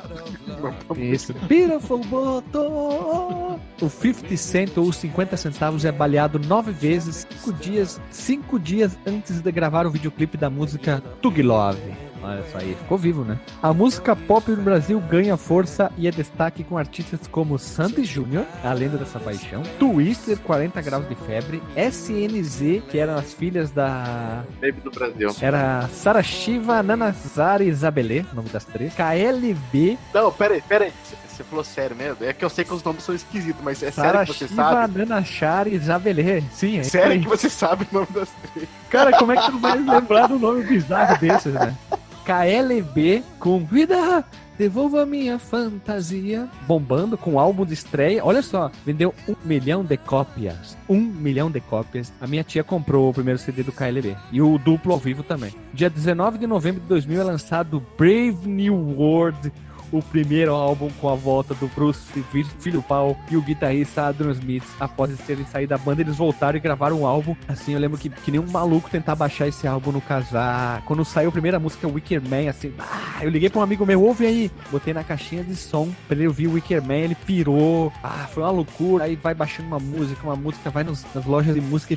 Isso. Beautiful Boto! O 50 Cent ou 50 centavos é baleado nove vezes, cinco dias, cinco dias antes de gravar o videoclipe da música Tug Love. Olha só aí, ficou vivo, né? A música pop no Brasil ganha força e é destaque com artistas como Sandy Júnior, a lenda dessa paixão, Twister, 40 graus de febre, SNZ, que eram as filhas da. Baby do Brasil. Era Sara Shiva, Nanazara e Isabelê, nome das três, KLB. Não, peraí, peraí. Você falou sério mesmo? É que eu sei que os nomes são esquisitos, mas é Sara sério que você Shiva, sabe? Nanachara e Isabelê. Sim, é isso Sério que você sabe o nome das três? Cara, como é que tu vai lembrar do nome bizarro desses, né? KLB com Vida, devolva minha fantasia. Bombando com álbum de estreia. Olha só, vendeu um milhão de cópias. Um milhão de cópias. A minha tia comprou o primeiro CD do KLB. E o duplo ao vivo também. Dia 19 de novembro de 2000 é lançado Brave New World. O primeiro álbum com a volta do Bruce Fi- Filho do Pau e o guitarrista Adam Smith. Após eles terem saído da banda, eles voltaram e gravaram um álbum. Assim, eu lembro que, que nem um maluco tentar baixar esse álbum no casar. Quando saiu a primeira música, Wicker Man, assim, ah, eu liguei pra um amigo meu, ouve aí. Botei na caixinha de som pra ele ouvir o Wicker Man, ele pirou. Ah, foi uma loucura. Aí vai baixando uma música, uma música, vai nos- nas lojas de música.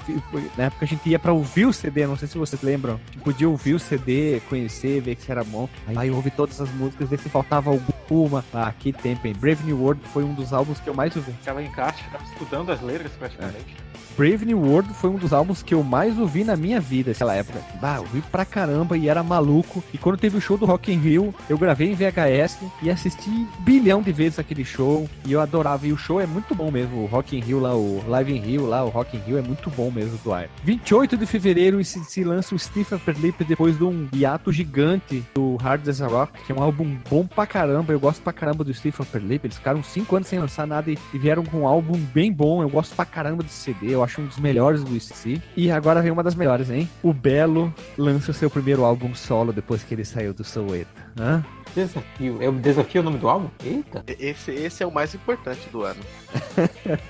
Na época a gente ia pra ouvir o CD, não sei se vocês lembram. A gente podia ouvir o CD, conhecer, ver que era bom. Aí, aí ouvi todas as músicas, ver se faltava alguma. Ah, que tempo, hein? Brave New World foi um dos álbuns que eu mais ouvi. Em caixa, ficava estudando as letras praticamente. Brave New World foi um dos álbuns que eu mais ouvi na minha vida naquela época. Bah, eu ouvi pra caramba e era maluco. E quando teve o show do Rock in Rio, eu gravei em VHS e assisti bilhão de vezes aquele show. E eu adorava. E o show é muito bom mesmo. O Rock in Rio lá, o Live in Rio lá, o Rock in Rio é muito bom mesmo do Iron. 28 de fevereiro se, se lança o Steve Upper Lip depois de um hiato gigante do Hard as a Rock, que é um álbum bom pra caramba. Eu gosto pra caramba do Steve Upper Lip. Eles ficaram 5 anos sem lançar nada e, e vieram com um álbum bem bom. Eu gosto pra caramba desse CD. Eu acho um dos melhores do ICC. E agora vem uma das melhores, hein? O Belo lança o seu primeiro álbum solo depois que ele saiu do Soweto. Hã? Desafio. É o desafio o nome do álbum? Eita. Esse, esse é o mais importante do ano.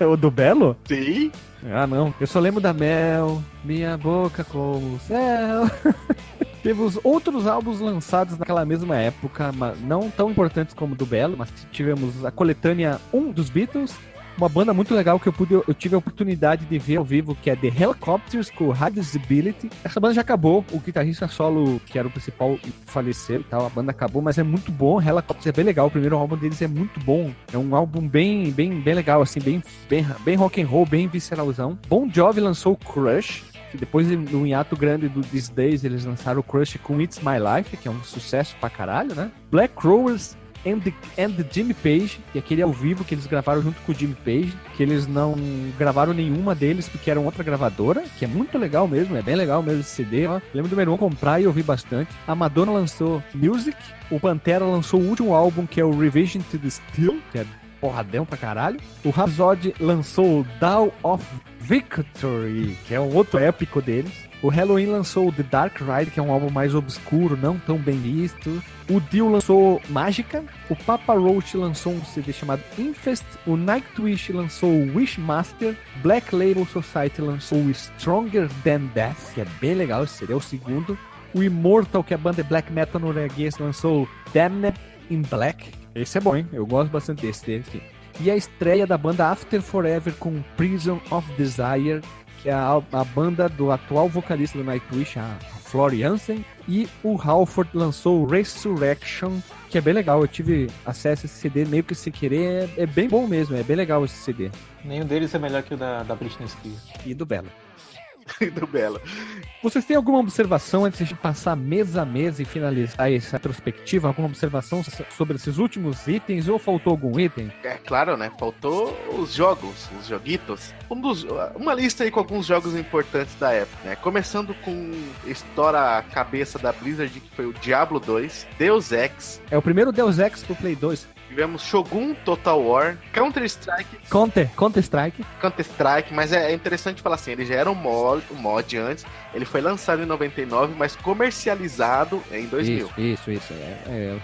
*laughs* o do Belo? Sim. Ah, não. Eu só lembro da Mel, minha boca como o céu. *laughs* Temos outros álbuns lançados naquela mesma época, não tão importantes como o do Belo, mas tivemos a coletânea 1 dos Beatles, uma banda muito legal que eu, pude, eu tive a oportunidade de ver ao vivo, que é The Helicopters com High Visibility. Essa banda já acabou, o guitarrista solo, que era o principal, faleceu e tal, a banda acabou, mas é muito bom, Helicopters é bem legal, o primeiro álbum deles é muito bom, é um álbum bem, bem, bem legal, assim, bem, bem, bem rock and roll, bem visceralzão. Bon Jovi lançou Crush, depois de um hiato grande do These Days, eles lançaram o Crush com It's My Life, que é um sucesso pra caralho, né? Black Crowes and and Jimmy Page, que é aquele ao vivo que eles gravaram junto com o Jimmy Page, que eles não gravaram nenhuma deles porque eram outra gravadora, que é muito legal mesmo, é bem legal mesmo esse CD. Ó. Lembro do meu irmão comprar e ouvir bastante. A Madonna lançou Music, o Pantera lançou o último álbum que é o Revision to the Steel, que é porradão pra caralho. O Rhapsody lançou Down of Victory, que é um outro épico deles. O Halloween lançou The Dark Ride, que é um álbum mais obscuro, não tão bem visto. O Dio lançou Mágica. O Papa Roach lançou um CD chamado Infest. O Nightwish lançou Wishmaster. Black Label Society lançou Stronger Than Death, que é bem legal, esse CD é o segundo. O Immortal, que é a banda de black metal norueguês, lançou Damned in Black. Esse é bom, hein? Eu gosto bastante desse dele aqui. E a estreia da banda After Forever com Prison of Desire, que é a, a banda do atual vocalista do Nightwish, a Flori Jansen. E o Halford lançou Resurrection, que é bem legal. Eu tive acesso a esse CD meio que sem querer. É, é bem bom mesmo, é bem legal esse CD. Nenhum deles é melhor que o da, da Britney Spears. E do Belo. *laughs* do Belo. Vocês têm alguma observação antes de passar mês a mês e finalizar essa retrospectiva? Alguma observação sobre esses últimos itens ou faltou algum item? É claro, né? Faltou os jogos, os joguitos. Um dos, uma lista aí com alguns jogos importantes da época, né? Começando com estoura a cabeça da Blizzard, que foi o Diablo 2, Deus Ex. É o primeiro Deus Ex pro Play 2. Tivemos Shogun Total War, Counter-Strike. Counter, Counter-Strike. Counter-Strike, mas é interessante falar assim, ele já era um mod, um mod antes, ele foi lançado em 99, mas comercializado em 2000. Isso, isso, isso. É, é,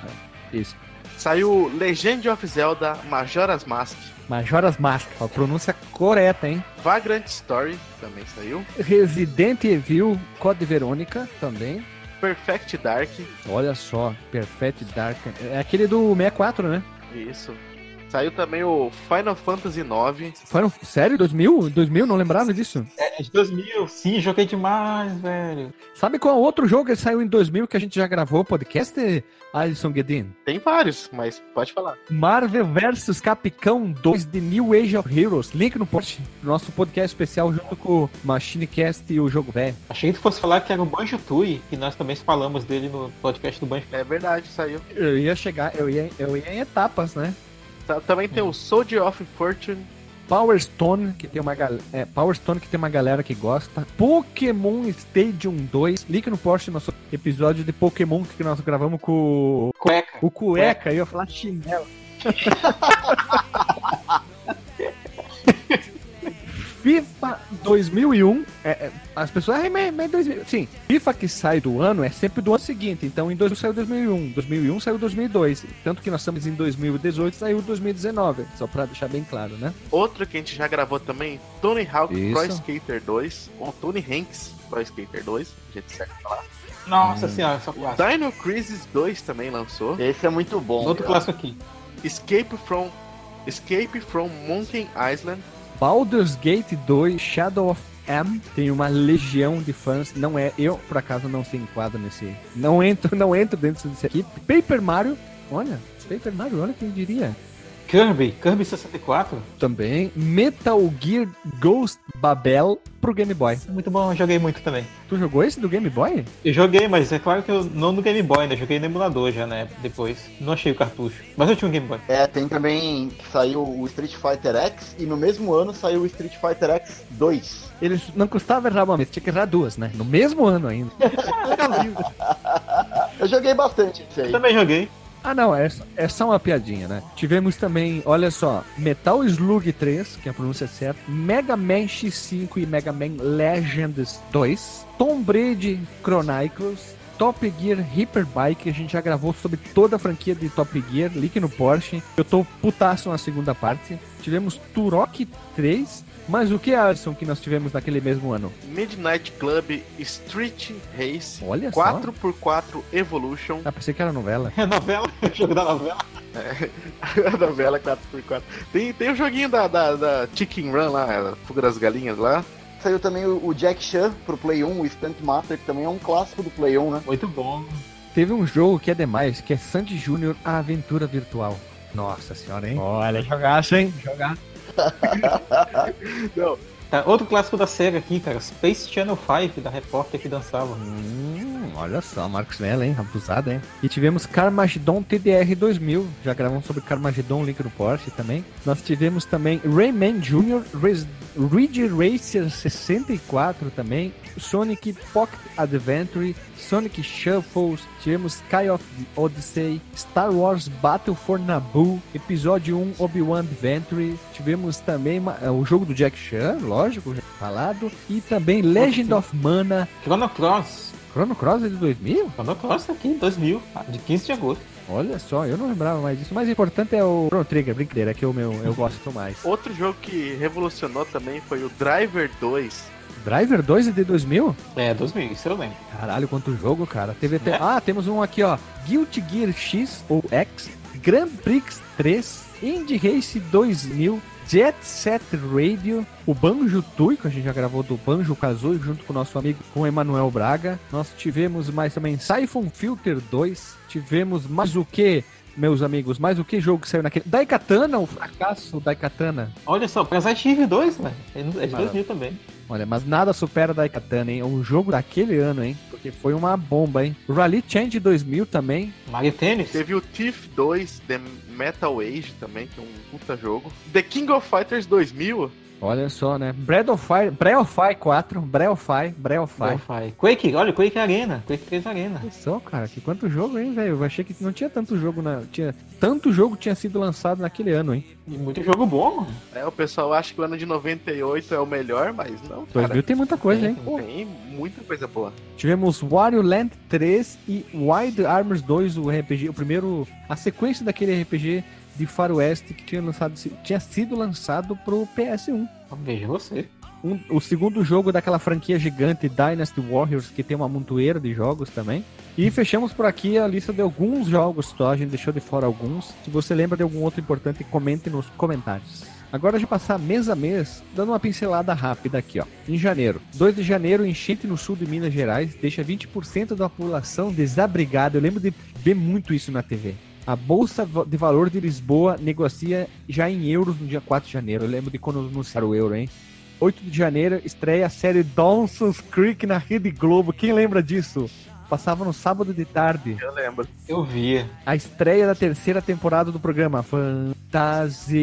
Isso. Saiu Legend of Zelda Majora's Mask. Majora's Mask, a pronúncia correta, hein? Vagrant Story também saiu. Resident Evil Code Verônica também. Perfect Dark. Olha só, Perfect Dark. É aquele do 64, né? Isso. Saiu também o Final Fantasy IX. Final... Sério? 2000? 2000? Não lembrava disso. É, de 2000. Sim, joguei demais, velho. Sabe qual outro jogo que saiu em 2000 que a gente já gravou podcast, Alisson Guedin? Tem vários, mas pode falar. Marvel vs Capcom 2 The New Age of Heroes. Link no post do nosso podcast especial junto com o Machine Cast e o Jogo Velho. Achei que tu fosse falar que era o Banjo Tui, que nós também falamos dele no podcast do Banjo. É verdade, saiu. Eu ia chegar, eu ia, eu ia em etapas, né? Também tem o Soldier of Fortune. Power Stone, que tem uma galera. É, Power Stone que tem uma galera que gosta. Pokémon Stadium 2. Link no post do nosso episódio de Pokémon que nós gravamos com Cueca. o Cueca. Eu ia falar chinelo. *laughs* FIFA 2001, é, é, as pessoas, ah, mas, mas 2000, sim, FIFA que sai do ano é sempre do ano seguinte, então em 2000 saiu 2001, 2001 saiu 2002, tanto que nós estamos em 2018 saiu 2019, só pra deixar bem claro, né? Outro que a gente já gravou também, Tony Hawk Isso. Pro Skater 2, ou Tony Hanks Pro Skater 2, a gente certo falar. Nossa senhora, só clássico. Dino Crisis 2 também lançou. Esse é muito bom. Outro clássico aqui. Escape from Escape from Monkey Island. Baldur's Gate 2 Shadow of M tem uma legião de fãs. Não é, eu por acaso não se enquadro nesse. Não entro, *laughs* não entro dentro desse aqui. Paper Mario, olha, Paper Mario, olha quem diria. Kirby, Kirby 64. Também Metal Gear Ghost Babel pro Game Boy. Muito bom, eu joguei muito também. Tu jogou esse do Game Boy? Eu joguei, mas é claro que eu não no Game Boy, né? Joguei no emulador já, né? Depois. Não achei o cartucho. Mas eu tinha um Game Boy. É, tem também que saiu o Street Fighter X e no mesmo ano saiu o Street Fighter X 2. Eles não custava errar uma vez, tinha que errar duas, né? No mesmo ano ainda. *laughs* Eu joguei bastante isso aí. Eu também joguei. Ah, não, é, é só uma piadinha, né? Tivemos também, olha só, Metal Slug 3, que a pronúncia é certa, Mega Man X5 e Mega Man Legends 2, Tomb Raider Chronicles, Top Gear Hyperbike, a gente já gravou sobre toda a franquia de Top Gear, link no Porsche. Eu tô putaço na segunda parte. Tivemos Turok 3, mas o que, Alisson, que nós tivemos naquele mesmo ano? Midnight Club Street Race. Olha só. 4x4 Evolution. Ah, pensei que era novela. É novela? *laughs* jogo da novela. É, *laughs* a novela 4x4. Tem, tem o joguinho da, da, da Chicken Run lá, Fuga das Galinhas lá. Saiu também o o Jack Chan pro Play 1, o Stunt Master, que também é um clássico do Play 1, né? Muito bom. Teve um jogo que é demais, que é Sandy Júnior A Aventura Virtual. Nossa senhora, hein? Olha, jogaço, hein? Jogar. Não, Tá, outro clássico da SEGA aqui, cara. Space Channel 5, da repórter que dançava. Hum, olha só, Marcos Mello, hein? Abusado, hein? E tivemos Carmageddon TDR 2000. Já gravamos sobre Carmageddon, link no Porsche também. Nós tivemos também Rayman Jr., Res- Ridge Racer 64 também. Sonic Pocket Adventure, Sonic Shuffles, tivemos Sky of the Odyssey, Star Wars Battle for Naboo, Episódio 1 Obi-Wan Adventure, tivemos também eh, o jogo do Jack Chan, lógico, já falado, e também Legend of Mana, Chrono Cross. Chrono Cross é de 2000? Chrono Cross tá aqui, 2000, ah, de 15 de agosto. Olha só, eu não lembrava mais disso. O mais importante é o Chrono Trigger, brincadeira, que é o meu, eu gosto mais. outro jogo que revolucionou também foi o Driver 2. Driver 2 é de 2000? É, 2000, isso eu lembro. Caralho, quanto jogo, cara. Teve até... É? Ah, temos um aqui, ó. Guilty Gear X ou X, Grand Prix 3, Indy Race 2000, Jet Set Radio, o Banjo Tui, que a gente já gravou do Banjo Kazooie junto com o nosso amigo com o Emanuel Braga. Nós tivemos mais também Siphon Filter 2, tivemos mais o que, meus amigos? Mais o que jogo que saiu naquele... Daikatana, o fracasso Daikatana. Olha só, Resident Evil 2, velho. É de 2000 também. Olha, mas nada supera Daikatana, hein? Um jogo daquele ano, hein? Porque foi uma bomba, hein? Rally Change 2000 também. Mario Tennis. Teve o Thief 2, The Metal Age também, que é um puta jogo. The King of Fighters 2000. Olha só, né? Breath of Fire, Breath of Fire 4, Breath of Fire, Breath of Fire. Quake, olha, Quake Arena. Quake 3 Arena. Olha só, cara, que quanto jogo, hein, velho? Eu achei que não tinha tanto jogo na. Tinha, tanto jogo tinha sido lançado naquele ano, hein? E muito jogo bom, mano. É, o pessoal acha que o ano de 98 é o melhor, mas não. 2000 tem muita coisa, hein? Tem muita coisa boa. Tivemos Wario Land 3 e Wild Armors 2, o RPG, o primeiro, a sequência daquele RPG de faroeste que tinha, lançado, tinha sido lançado pro PS1. Veja você. Um, o segundo jogo daquela franquia gigante Dynasty Warriors, que tem uma montoeira de jogos também. E fechamos por aqui a lista de alguns jogos só, a gente deixou de fora alguns. Se você lembra de algum outro importante, comente nos comentários. Agora de passar mês a mês, dando uma pincelada rápida aqui, ó. Em janeiro, 2 de janeiro, enchente no sul de Minas Gerais deixa 20% da população desabrigada. Eu lembro de ver muito isso na TV. A Bolsa de Valor de Lisboa negocia já em euros no dia 4 de janeiro. Eu lembro de quando anunciaram o euro, hein? 8 de janeiro estreia a série Dawson's Creek na Rede Globo. Quem lembra disso? Passava no sábado de tarde. Eu lembro. Eu via. A estreia da terceira temporada do programa Fantasia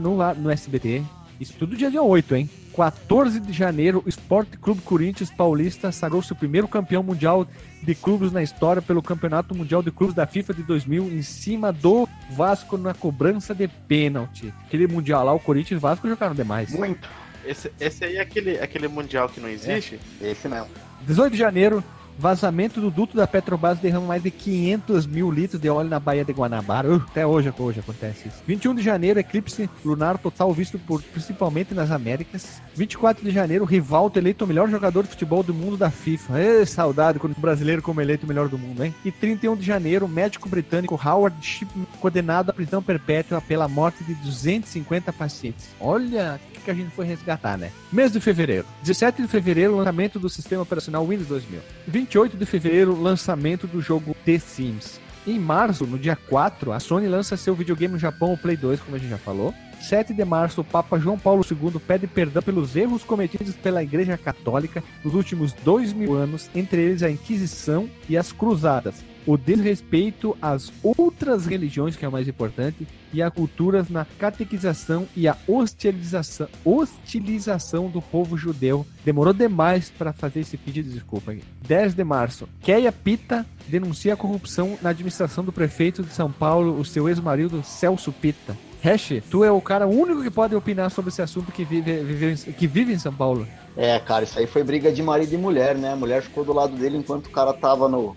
no, no SBT. Isso tudo dia 8, hein? 14 de janeiro, o Esporte Clube Corinthians Paulista sagrou-se o primeiro campeão mundial de clubes na história pelo Campeonato Mundial de Clubes da FIFA de 2000 em cima do Vasco na cobrança de pênalti. Aquele mundial lá, o Corinthians e o Vasco jogaram demais. Muito. Esse, esse aí é aquele, aquele mundial que não existe? É, esse mesmo. 18 de janeiro, vazamento do duto da Petrobras derrama mais de 500 mil litros de óleo na Baía de Guanabara. Uh, até hoje, hoje acontece isso. 21 de janeiro, eclipse lunar total visto por, principalmente nas Américas. 24 de janeiro, Rivaldo eleito o melhor jogador de futebol do mundo da FIFA. Ê, saudade quando o brasileiro como eleito o melhor do mundo, hein? E 31 de janeiro, médico britânico Howard Shipman condenado à prisão perpétua pela morte de 250 pacientes. Olha o que a gente foi resgatar, né? Mês de fevereiro. 17 de fevereiro, lançamento do sistema operacional Windows 2000. 28 de fevereiro, lançamento do jogo The Sims. Em março, no dia 4, a Sony lança seu videogame no Japão, o Play 2, como a gente já falou. 7 de março, o Papa João Paulo II pede perdão pelos erros cometidos pela Igreja Católica nos últimos dois mil anos, entre eles a Inquisição e as Cruzadas, o desrespeito às outras religiões, que é o mais importante, e a culturas na catequização e a hostilização, hostilização do povo judeu. Demorou demais para fazer esse pedido de desculpa. Aqui. 10 de março, Keia Pita denuncia a corrupção na administração do prefeito de São Paulo, o seu ex-marido Celso Pita. Hash, tu é o cara único que pode opinar sobre esse assunto que vive, vive, que vive em São Paulo. É, cara, isso aí foi briga de marido e mulher, né? A mulher ficou do lado dele enquanto o cara tava no,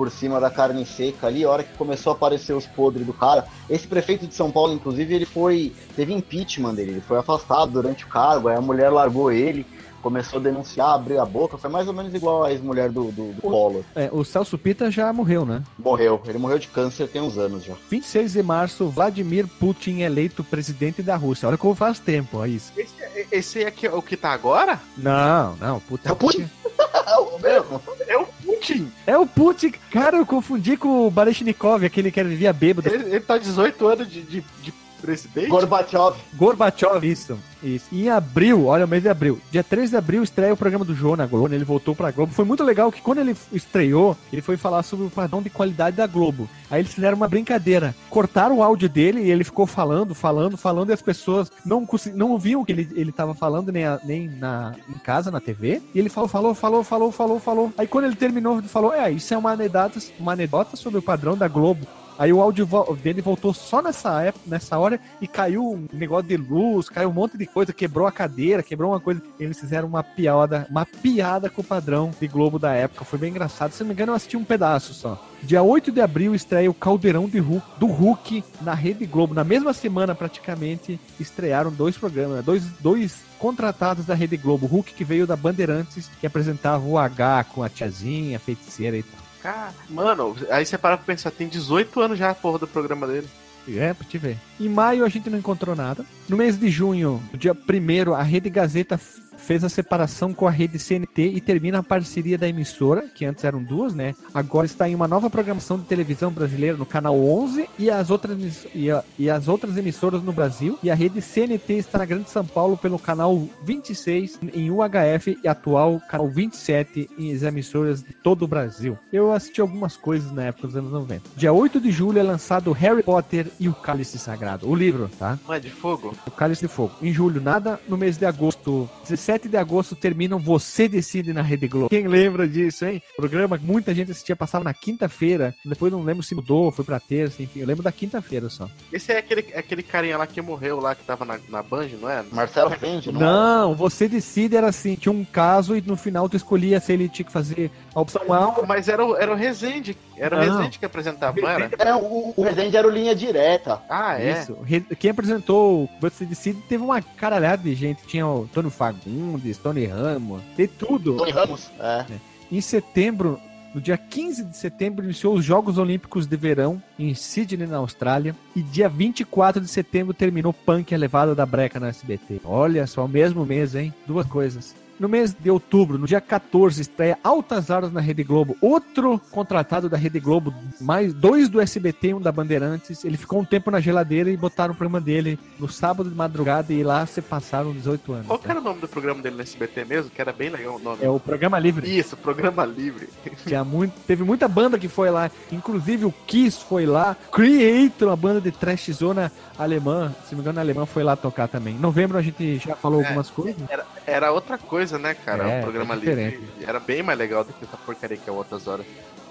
por cima da carne seca ali, a hora que começou a aparecer os podres do cara. Esse prefeito de São Paulo, inclusive, ele foi. Teve impeachment dele, ele foi afastado durante o cargo, aí a mulher largou ele, começou a denunciar, abriu a boca, foi mais ou menos igual a ex-mulher do, do, do Collor. É, o Celso Pita já morreu, né? Morreu, ele morreu de câncer tem uns anos já. 26 de março, Vladimir Putin eleito presidente da Rússia. Olha como faz tempo, é isso. Esse, esse aqui é o que tá agora? Não, não, Putin. É o Putin? *laughs* o mesmo? É o Putin. É o Putin. Cara, eu confundi com o Baleshnikov, aquele que vivia bêbado. Ele, ele tá 18 anos de, de, de presidente? Gorbachev. Gorbachev, isso. Isso. Em abril, olha o mês de abril. Dia 3 de abril estreia o programa do João na Globo. Ele voltou pra Globo. Foi muito legal que quando ele estreou, ele foi falar sobre o padrão de qualidade da Globo. Aí eles fizeram uma brincadeira. Cortaram o áudio dele e ele ficou falando, falando, falando, e as pessoas não, não ouviam o que ele, ele tava falando, nem, a, nem na, em casa, na TV. E ele falou, falou, falou, falou, falou, falou. Aí quando ele terminou, ele falou: É, isso é uma anedota, uma anedota sobre o padrão da Globo. Aí o áudio dele voltou só nessa época, nessa hora e caiu um negócio de luz, caiu um monte de coisa, quebrou a cadeira, quebrou uma coisa. Eles fizeram uma piada, uma piada com o padrão de Globo da época. Foi bem engraçado. Se não me engano, eu assisti um pedaço só. Dia 8 de abril estreia o Caldeirão de Hulk, do Hulk na Rede Globo. Na mesma semana, praticamente, estrearam dois programas, dois, dois contratados da Rede Globo. O Hulk que veio da Bandeirantes, que apresentava o H com a tiazinha, a feiticeira e tal. Cara, mano, aí você para pra pensar, tem 18 anos já a porra do programa dele. É, pra te ver. Em maio a gente não encontrou nada. No mês de junho, no dia 1 a Rede Gazeta fez a separação com a rede CNT e termina a parceria da emissora, que antes eram duas, né? Agora está em uma nova programação de televisão brasileira no canal 11 e as outras, e, a, e as outras emissoras no Brasil. E a rede CNT está na Grande São Paulo pelo canal 26 em UHF e atual canal 27 em as emissoras de todo o Brasil. Eu assisti algumas coisas na época dos anos 90. Dia 8 de julho é lançado Harry Potter e o Cálice Sagrado, o livro, tá? Não é de fogo? O Cálice de Fogo. Em julho, nada. No mês de agosto, 17 de agosto, terminam Você Decide na Rede Globo. Quem lembra disso, hein? Programa que muita gente assistia, passava na quinta-feira. Depois não lembro se mudou, foi pra terça, enfim. Eu lembro da quinta-feira só. Esse é aquele, aquele carinha lá que morreu lá, que tava na, na Band, não é? Marcelo Rende, não, Não, Você Decide era assim, tinha um caso e no final tu escolhia se ele tinha que fazer a opção A ou Mas era o, era o Rezende. Era o Não. Rezende que apresentava, não era? É, o, o Rezende era o linha direta. Ah, é? Isso. Quem apresentou o Você Decide teve uma caralhada de gente. Tinha o Tony Fagundes, Tony Ramos, tem tudo. Tony Ramos. É. Em setembro, no dia 15 de setembro, iniciou os Jogos Olímpicos de Verão em Sydney, na Austrália. E dia 24 de setembro terminou Punk, a levada da breca na SBT. Olha só, o mesmo mês, hein? Duas coisas. No mês de outubro, no dia 14, estreia Altas Horas na Rede Globo. Outro contratado da Rede Globo, mais dois do SBT e um da Bandeirantes. Ele ficou um tempo na geladeira e botaram o programa dele no sábado de madrugada e lá se passaram 18 anos. Qual que era o nome do programa dele no SBT mesmo? Que era bem legal o nome. É o Programa Livre. Isso, Programa Livre. *laughs* Tinha muito, teve muita banda que foi lá, inclusive o Kiss foi lá, Creator, uma banda de trash zona alemã, se não me engano, alemã foi lá tocar também. Em novembro a gente já falou É, algumas coisas. Era, era outra coisa, né, cara? É, o Programa é Livre era bem mais legal do que essa porcaria que é outras horas.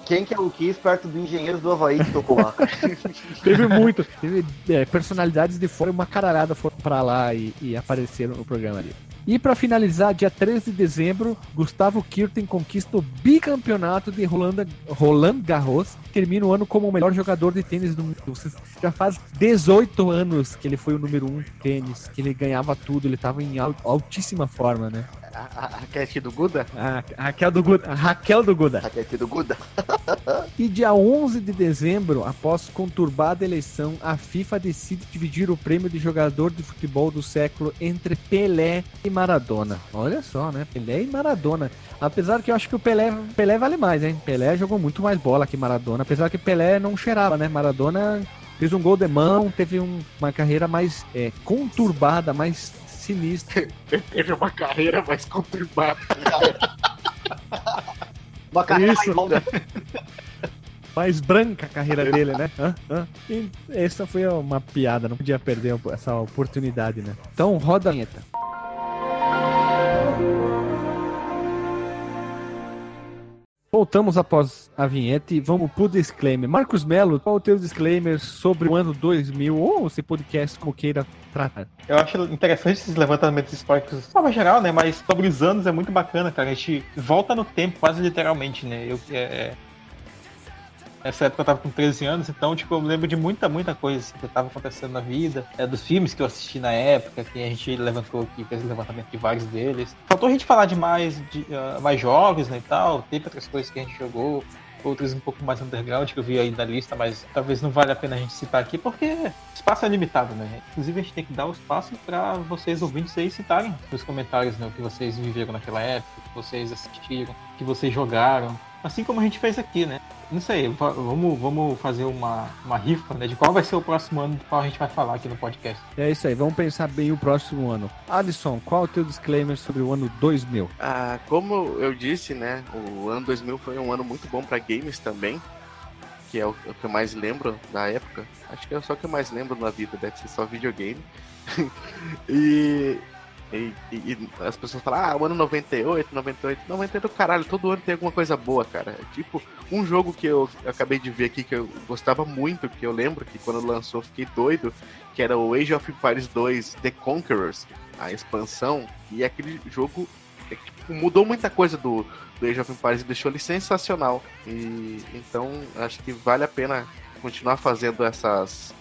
Quem que é o Kiss perto do Engenheiros do Havaí que tocou lá? *laughs* Teve muito, teve é, personalidades de fora, uma caralhada foram pra lá e, e apareceram no programa ali. E pra finalizar, dia 13 de dezembro, Gustavo Kirten conquista o bicampeonato de Roland, Roland Garros, termina o ano como o melhor jogador de tênis do mundo. Já faz 18 anos que ele foi o número um em tênis, que ele ganhava tudo, ele tava em al- altíssima forma, né? A, Cat do Guda? A, a Raquel do Guda. Raquel do Guda. Cat do Guda. *laughs* E dia 11 de dezembro, após conturbada eleição, a FIFA decide dividir o prêmio de jogador de futebol do século entre Pelé e Maradona. Olha só, né? Pelé e Maradona. Apesar que eu acho que o Pelé, Pelé vale mais, hein? Pelé jogou muito mais bola que Maradona. Apesar que Pelé não cheirava, né? Maradona fez um gol de mão, teve um- uma carreira mais é, conturbada, mais sinistra. *laughs* Teve uma carreira mais conturbada. Uma carreira Isso. mais longa. *laughs* mais branca a carreira dele, né? Hã? Hã? E essa foi uma piada, não podia perder essa oportunidade, né? Então roda a vinheta. Voltamos após a vinheta e vamos pro disclaimer. Marcos Melo, qual é o teu disclaimer sobre o ano 2000 ou esse podcast como queira tratar? Eu acho interessante esses levantamentos históricos, de forma geral, né? Mas sobre os anos é muito bacana, cara. A gente volta no tempo, quase literalmente, né? Eu, é, é- Nessa época eu tava com 13 anos, então, tipo, eu lembro de muita, muita coisa assim, que tava acontecendo na vida, é, dos filmes que eu assisti na época, que a gente levantou aqui, fez levantamento de vários deles. Faltou a gente falar de mais, de, ah, mais jogos, né, e tal, teve outras coisas que a gente jogou, outros um pouco mais underground que eu vi aí da lista, mas talvez não vale a pena a gente citar aqui, porque espaço é limitado, né? Inclusive a gente tem que dar o espaço para vocês ouvintes aí citarem nos comentários, né, o que vocês viveram naquela época, o que vocês assistiram, o que vocês jogaram, assim como a gente fez aqui, né? Não sei, va- vamos, vamos fazer uma, uma rifa, né, de qual vai ser o próximo ano do qual a gente vai falar aqui no podcast. É isso aí, vamos pensar bem o próximo ano. Alisson, qual é o teu disclaimer sobre o ano 2000? Ah, como eu disse, né, o ano 2000 foi um ano muito bom pra games também, que é o, o que eu mais lembro da época. Acho que é só o que eu mais lembro na vida, deve ser só videogame. *laughs* e, e, e- e as pessoas falam, ah, o ano 98, 98, 98, caralho, todo ano tem alguma coisa boa, cara. Tipo, um jogo que eu acabei de ver aqui que eu gostava muito, que eu lembro que quando lançou fiquei doido, que era o Age of Empires 2 The Conquerors, a expansão, e aquele jogo é tipo, mudou muita coisa do, do Age of Empires e deixou ele sensacional. E então acho que vale a pena continuar fazendo essas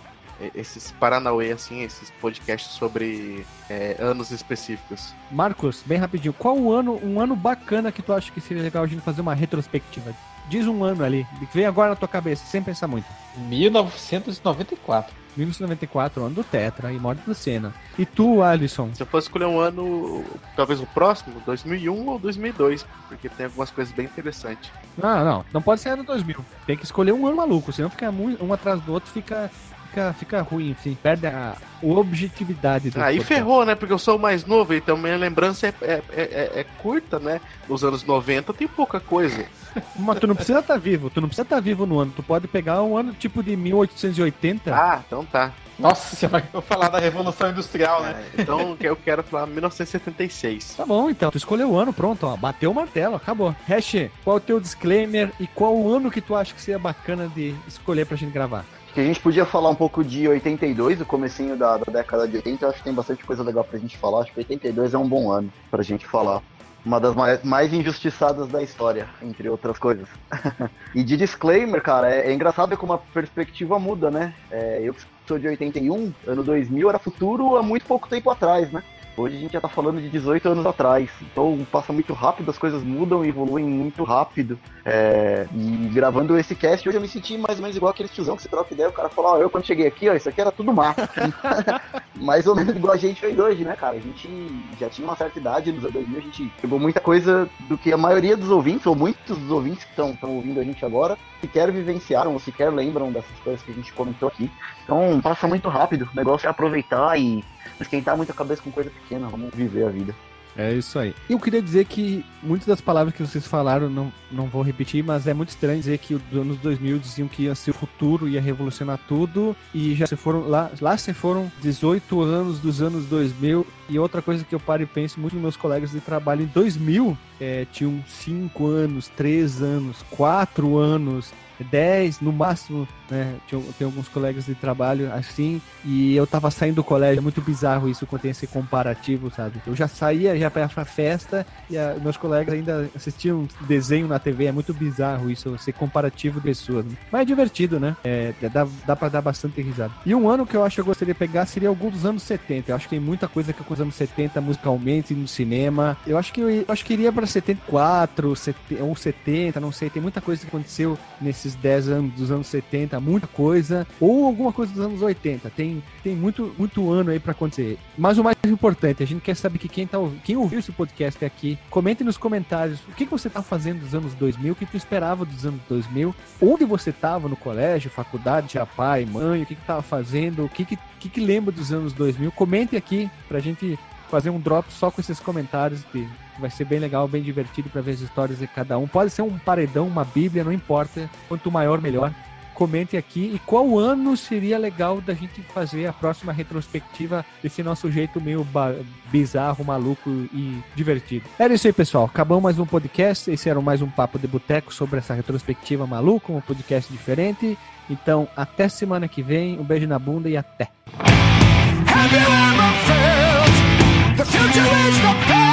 esses Paranauê, assim, esses podcasts sobre eh, anos específicos. Marcos, bem rapidinho, qual o ano, um ano bacana que tu acha que seria legal a gente fazer uma retrospectiva? Diz um ano ali, que vem agora na tua cabeça, sem pensar muito. 1994. 1994, ano do Tetra e morte do Senna. E tu, Alisson? Se eu fosse escolher um ano, talvez o próximo, 2001 ou 2002, porque tem algumas coisas bem interessantes. Não, não, não pode ser ano 2000. Tem que escolher um ano maluco, senão fica muito, um atrás do outro, fica fica, fica ruim, enfim, perde a, objetividade do Aí podcast. ferrou, né? Porque eu sou o mais novo, então minha lembrança é, é, é, é curta, né? Nos anos 90 tem pouca coisa. *laughs* Mas tu não precisa estar vivo, tu não precisa estar vivo no ano, tu pode pegar um ano tipo de 1880. Ah, então tá. Nossa, você vai falar da Revolução Industrial, né? Então eu quero falar 1976. Tá bom, então, tu escolheu o ano, pronto, ó, bateu o martelo, acabou. Hash, qual é o teu disclaimer e qual o ano que tu acha que seria bacana de escolher pra gente gravar? Que a gente podia falar um pouco de 82, o comecinho da, da década de 80, eu acho que tem bastante coisa legal pra gente falar. Acho que 82 é um bom ano pra gente falar. Uma das mais, mais injustiçadas da história, entre outras coisas. *laughs* e de disclaimer, cara, é, é, engraçado como a perspectiva muda, né? É, eu sou de 81, ano 2000 era futuro há muito pouco tempo atrás, né? Hoje a gente já tá falando de 18 anos atrás. Então passa muito rápido, as coisas mudam e evoluem muito rápido. É... E gravando esse cast, hoje eu me senti mais ou menos igual aquele tiozão que você troca ideia. O cara falou, ó, eu quando cheguei aqui, ó, isso aqui era tudo mato. *laughs* mais ou menos igual a gente fez hoje, né, cara? A gente já tinha uma certa idade, nos anos 2000 a gente pegou muita coisa do que a maioria dos ouvintes, ou muitos dos ouvintes que estão ouvindo a gente agora, sequer vivenciaram ou sequer lembram dessas coisas que a gente comentou aqui. Então passa muito rápido. O negócio é aproveitar e esquentar muito a cabeça com coisa pequena, vamos viver a vida. É isso aí. Eu queria dizer que muitas das palavras que vocês falaram, não, não vou repetir, mas é muito estranho dizer que os anos 2000 diziam que ia ser o futuro, ia revolucionar tudo, e já se foram, lá, lá se foram 18 anos dos anos 2000, e outra coisa que eu paro e penso, muitos dos meus colegas de trabalho em 2000 é, tinham 5 anos, 3 anos, 4 anos, 10 no máximo, né? Tinha, tem alguns colegas de trabalho assim, e eu tava saindo do colégio, é muito bizarro isso quando tem esse comparativo, sabe? Eu já saía já pra, festa e a, meus colegas ainda assistiam desenho na TV, é muito bizarro isso, ser comparativo de pessoas. Né? Mas é divertido, né? É, dá, dá pra dar bastante risada. E um ano que eu acho que eu gostaria de pegar seria algum dos anos 70. Eu acho que tem muita coisa que com os anos 70 musicalmente no cinema. Eu acho que eu, eu acho que iria pra 74 70, ou 70, não sei, tem muita coisa que aconteceu nesses 10 anos dos anos 70, muita coisa, ou alguma coisa dos anos 80. Tem, tem muito, muito ano aí para acontecer. Mas o mais importante, a gente quer saber que quem, tá, quem ouviu esse podcast aqui, comente nos comentários o que, que você tá fazendo dos anos 2000, o que tu esperava dos anos 2000, onde você tava no colégio, faculdade, tinha pai, mãe, o que que tava fazendo, o que que, que, que lembra dos anos 2000. Comente aqui pra gente fazer um drop só com esses comentários de vai ser bem legal, bem divertido para ver as histórias de cada um. Pode ser um paredão, uma bíblia, não importa. Quanto maior, melhor. Comente aqui. E qual ano seria legal da gente fazer a próxima retrospectiva desse nosso jeito meio bizarro, maluco e divertido. Era isso aí, pessoal. Acabamos mais um podcast. Esse era mais um papo de boteco sobre essa retrospectiva maluca, um podcast diferente. Então, até semana que vem. Um beijo na bunda e até. The future is the past,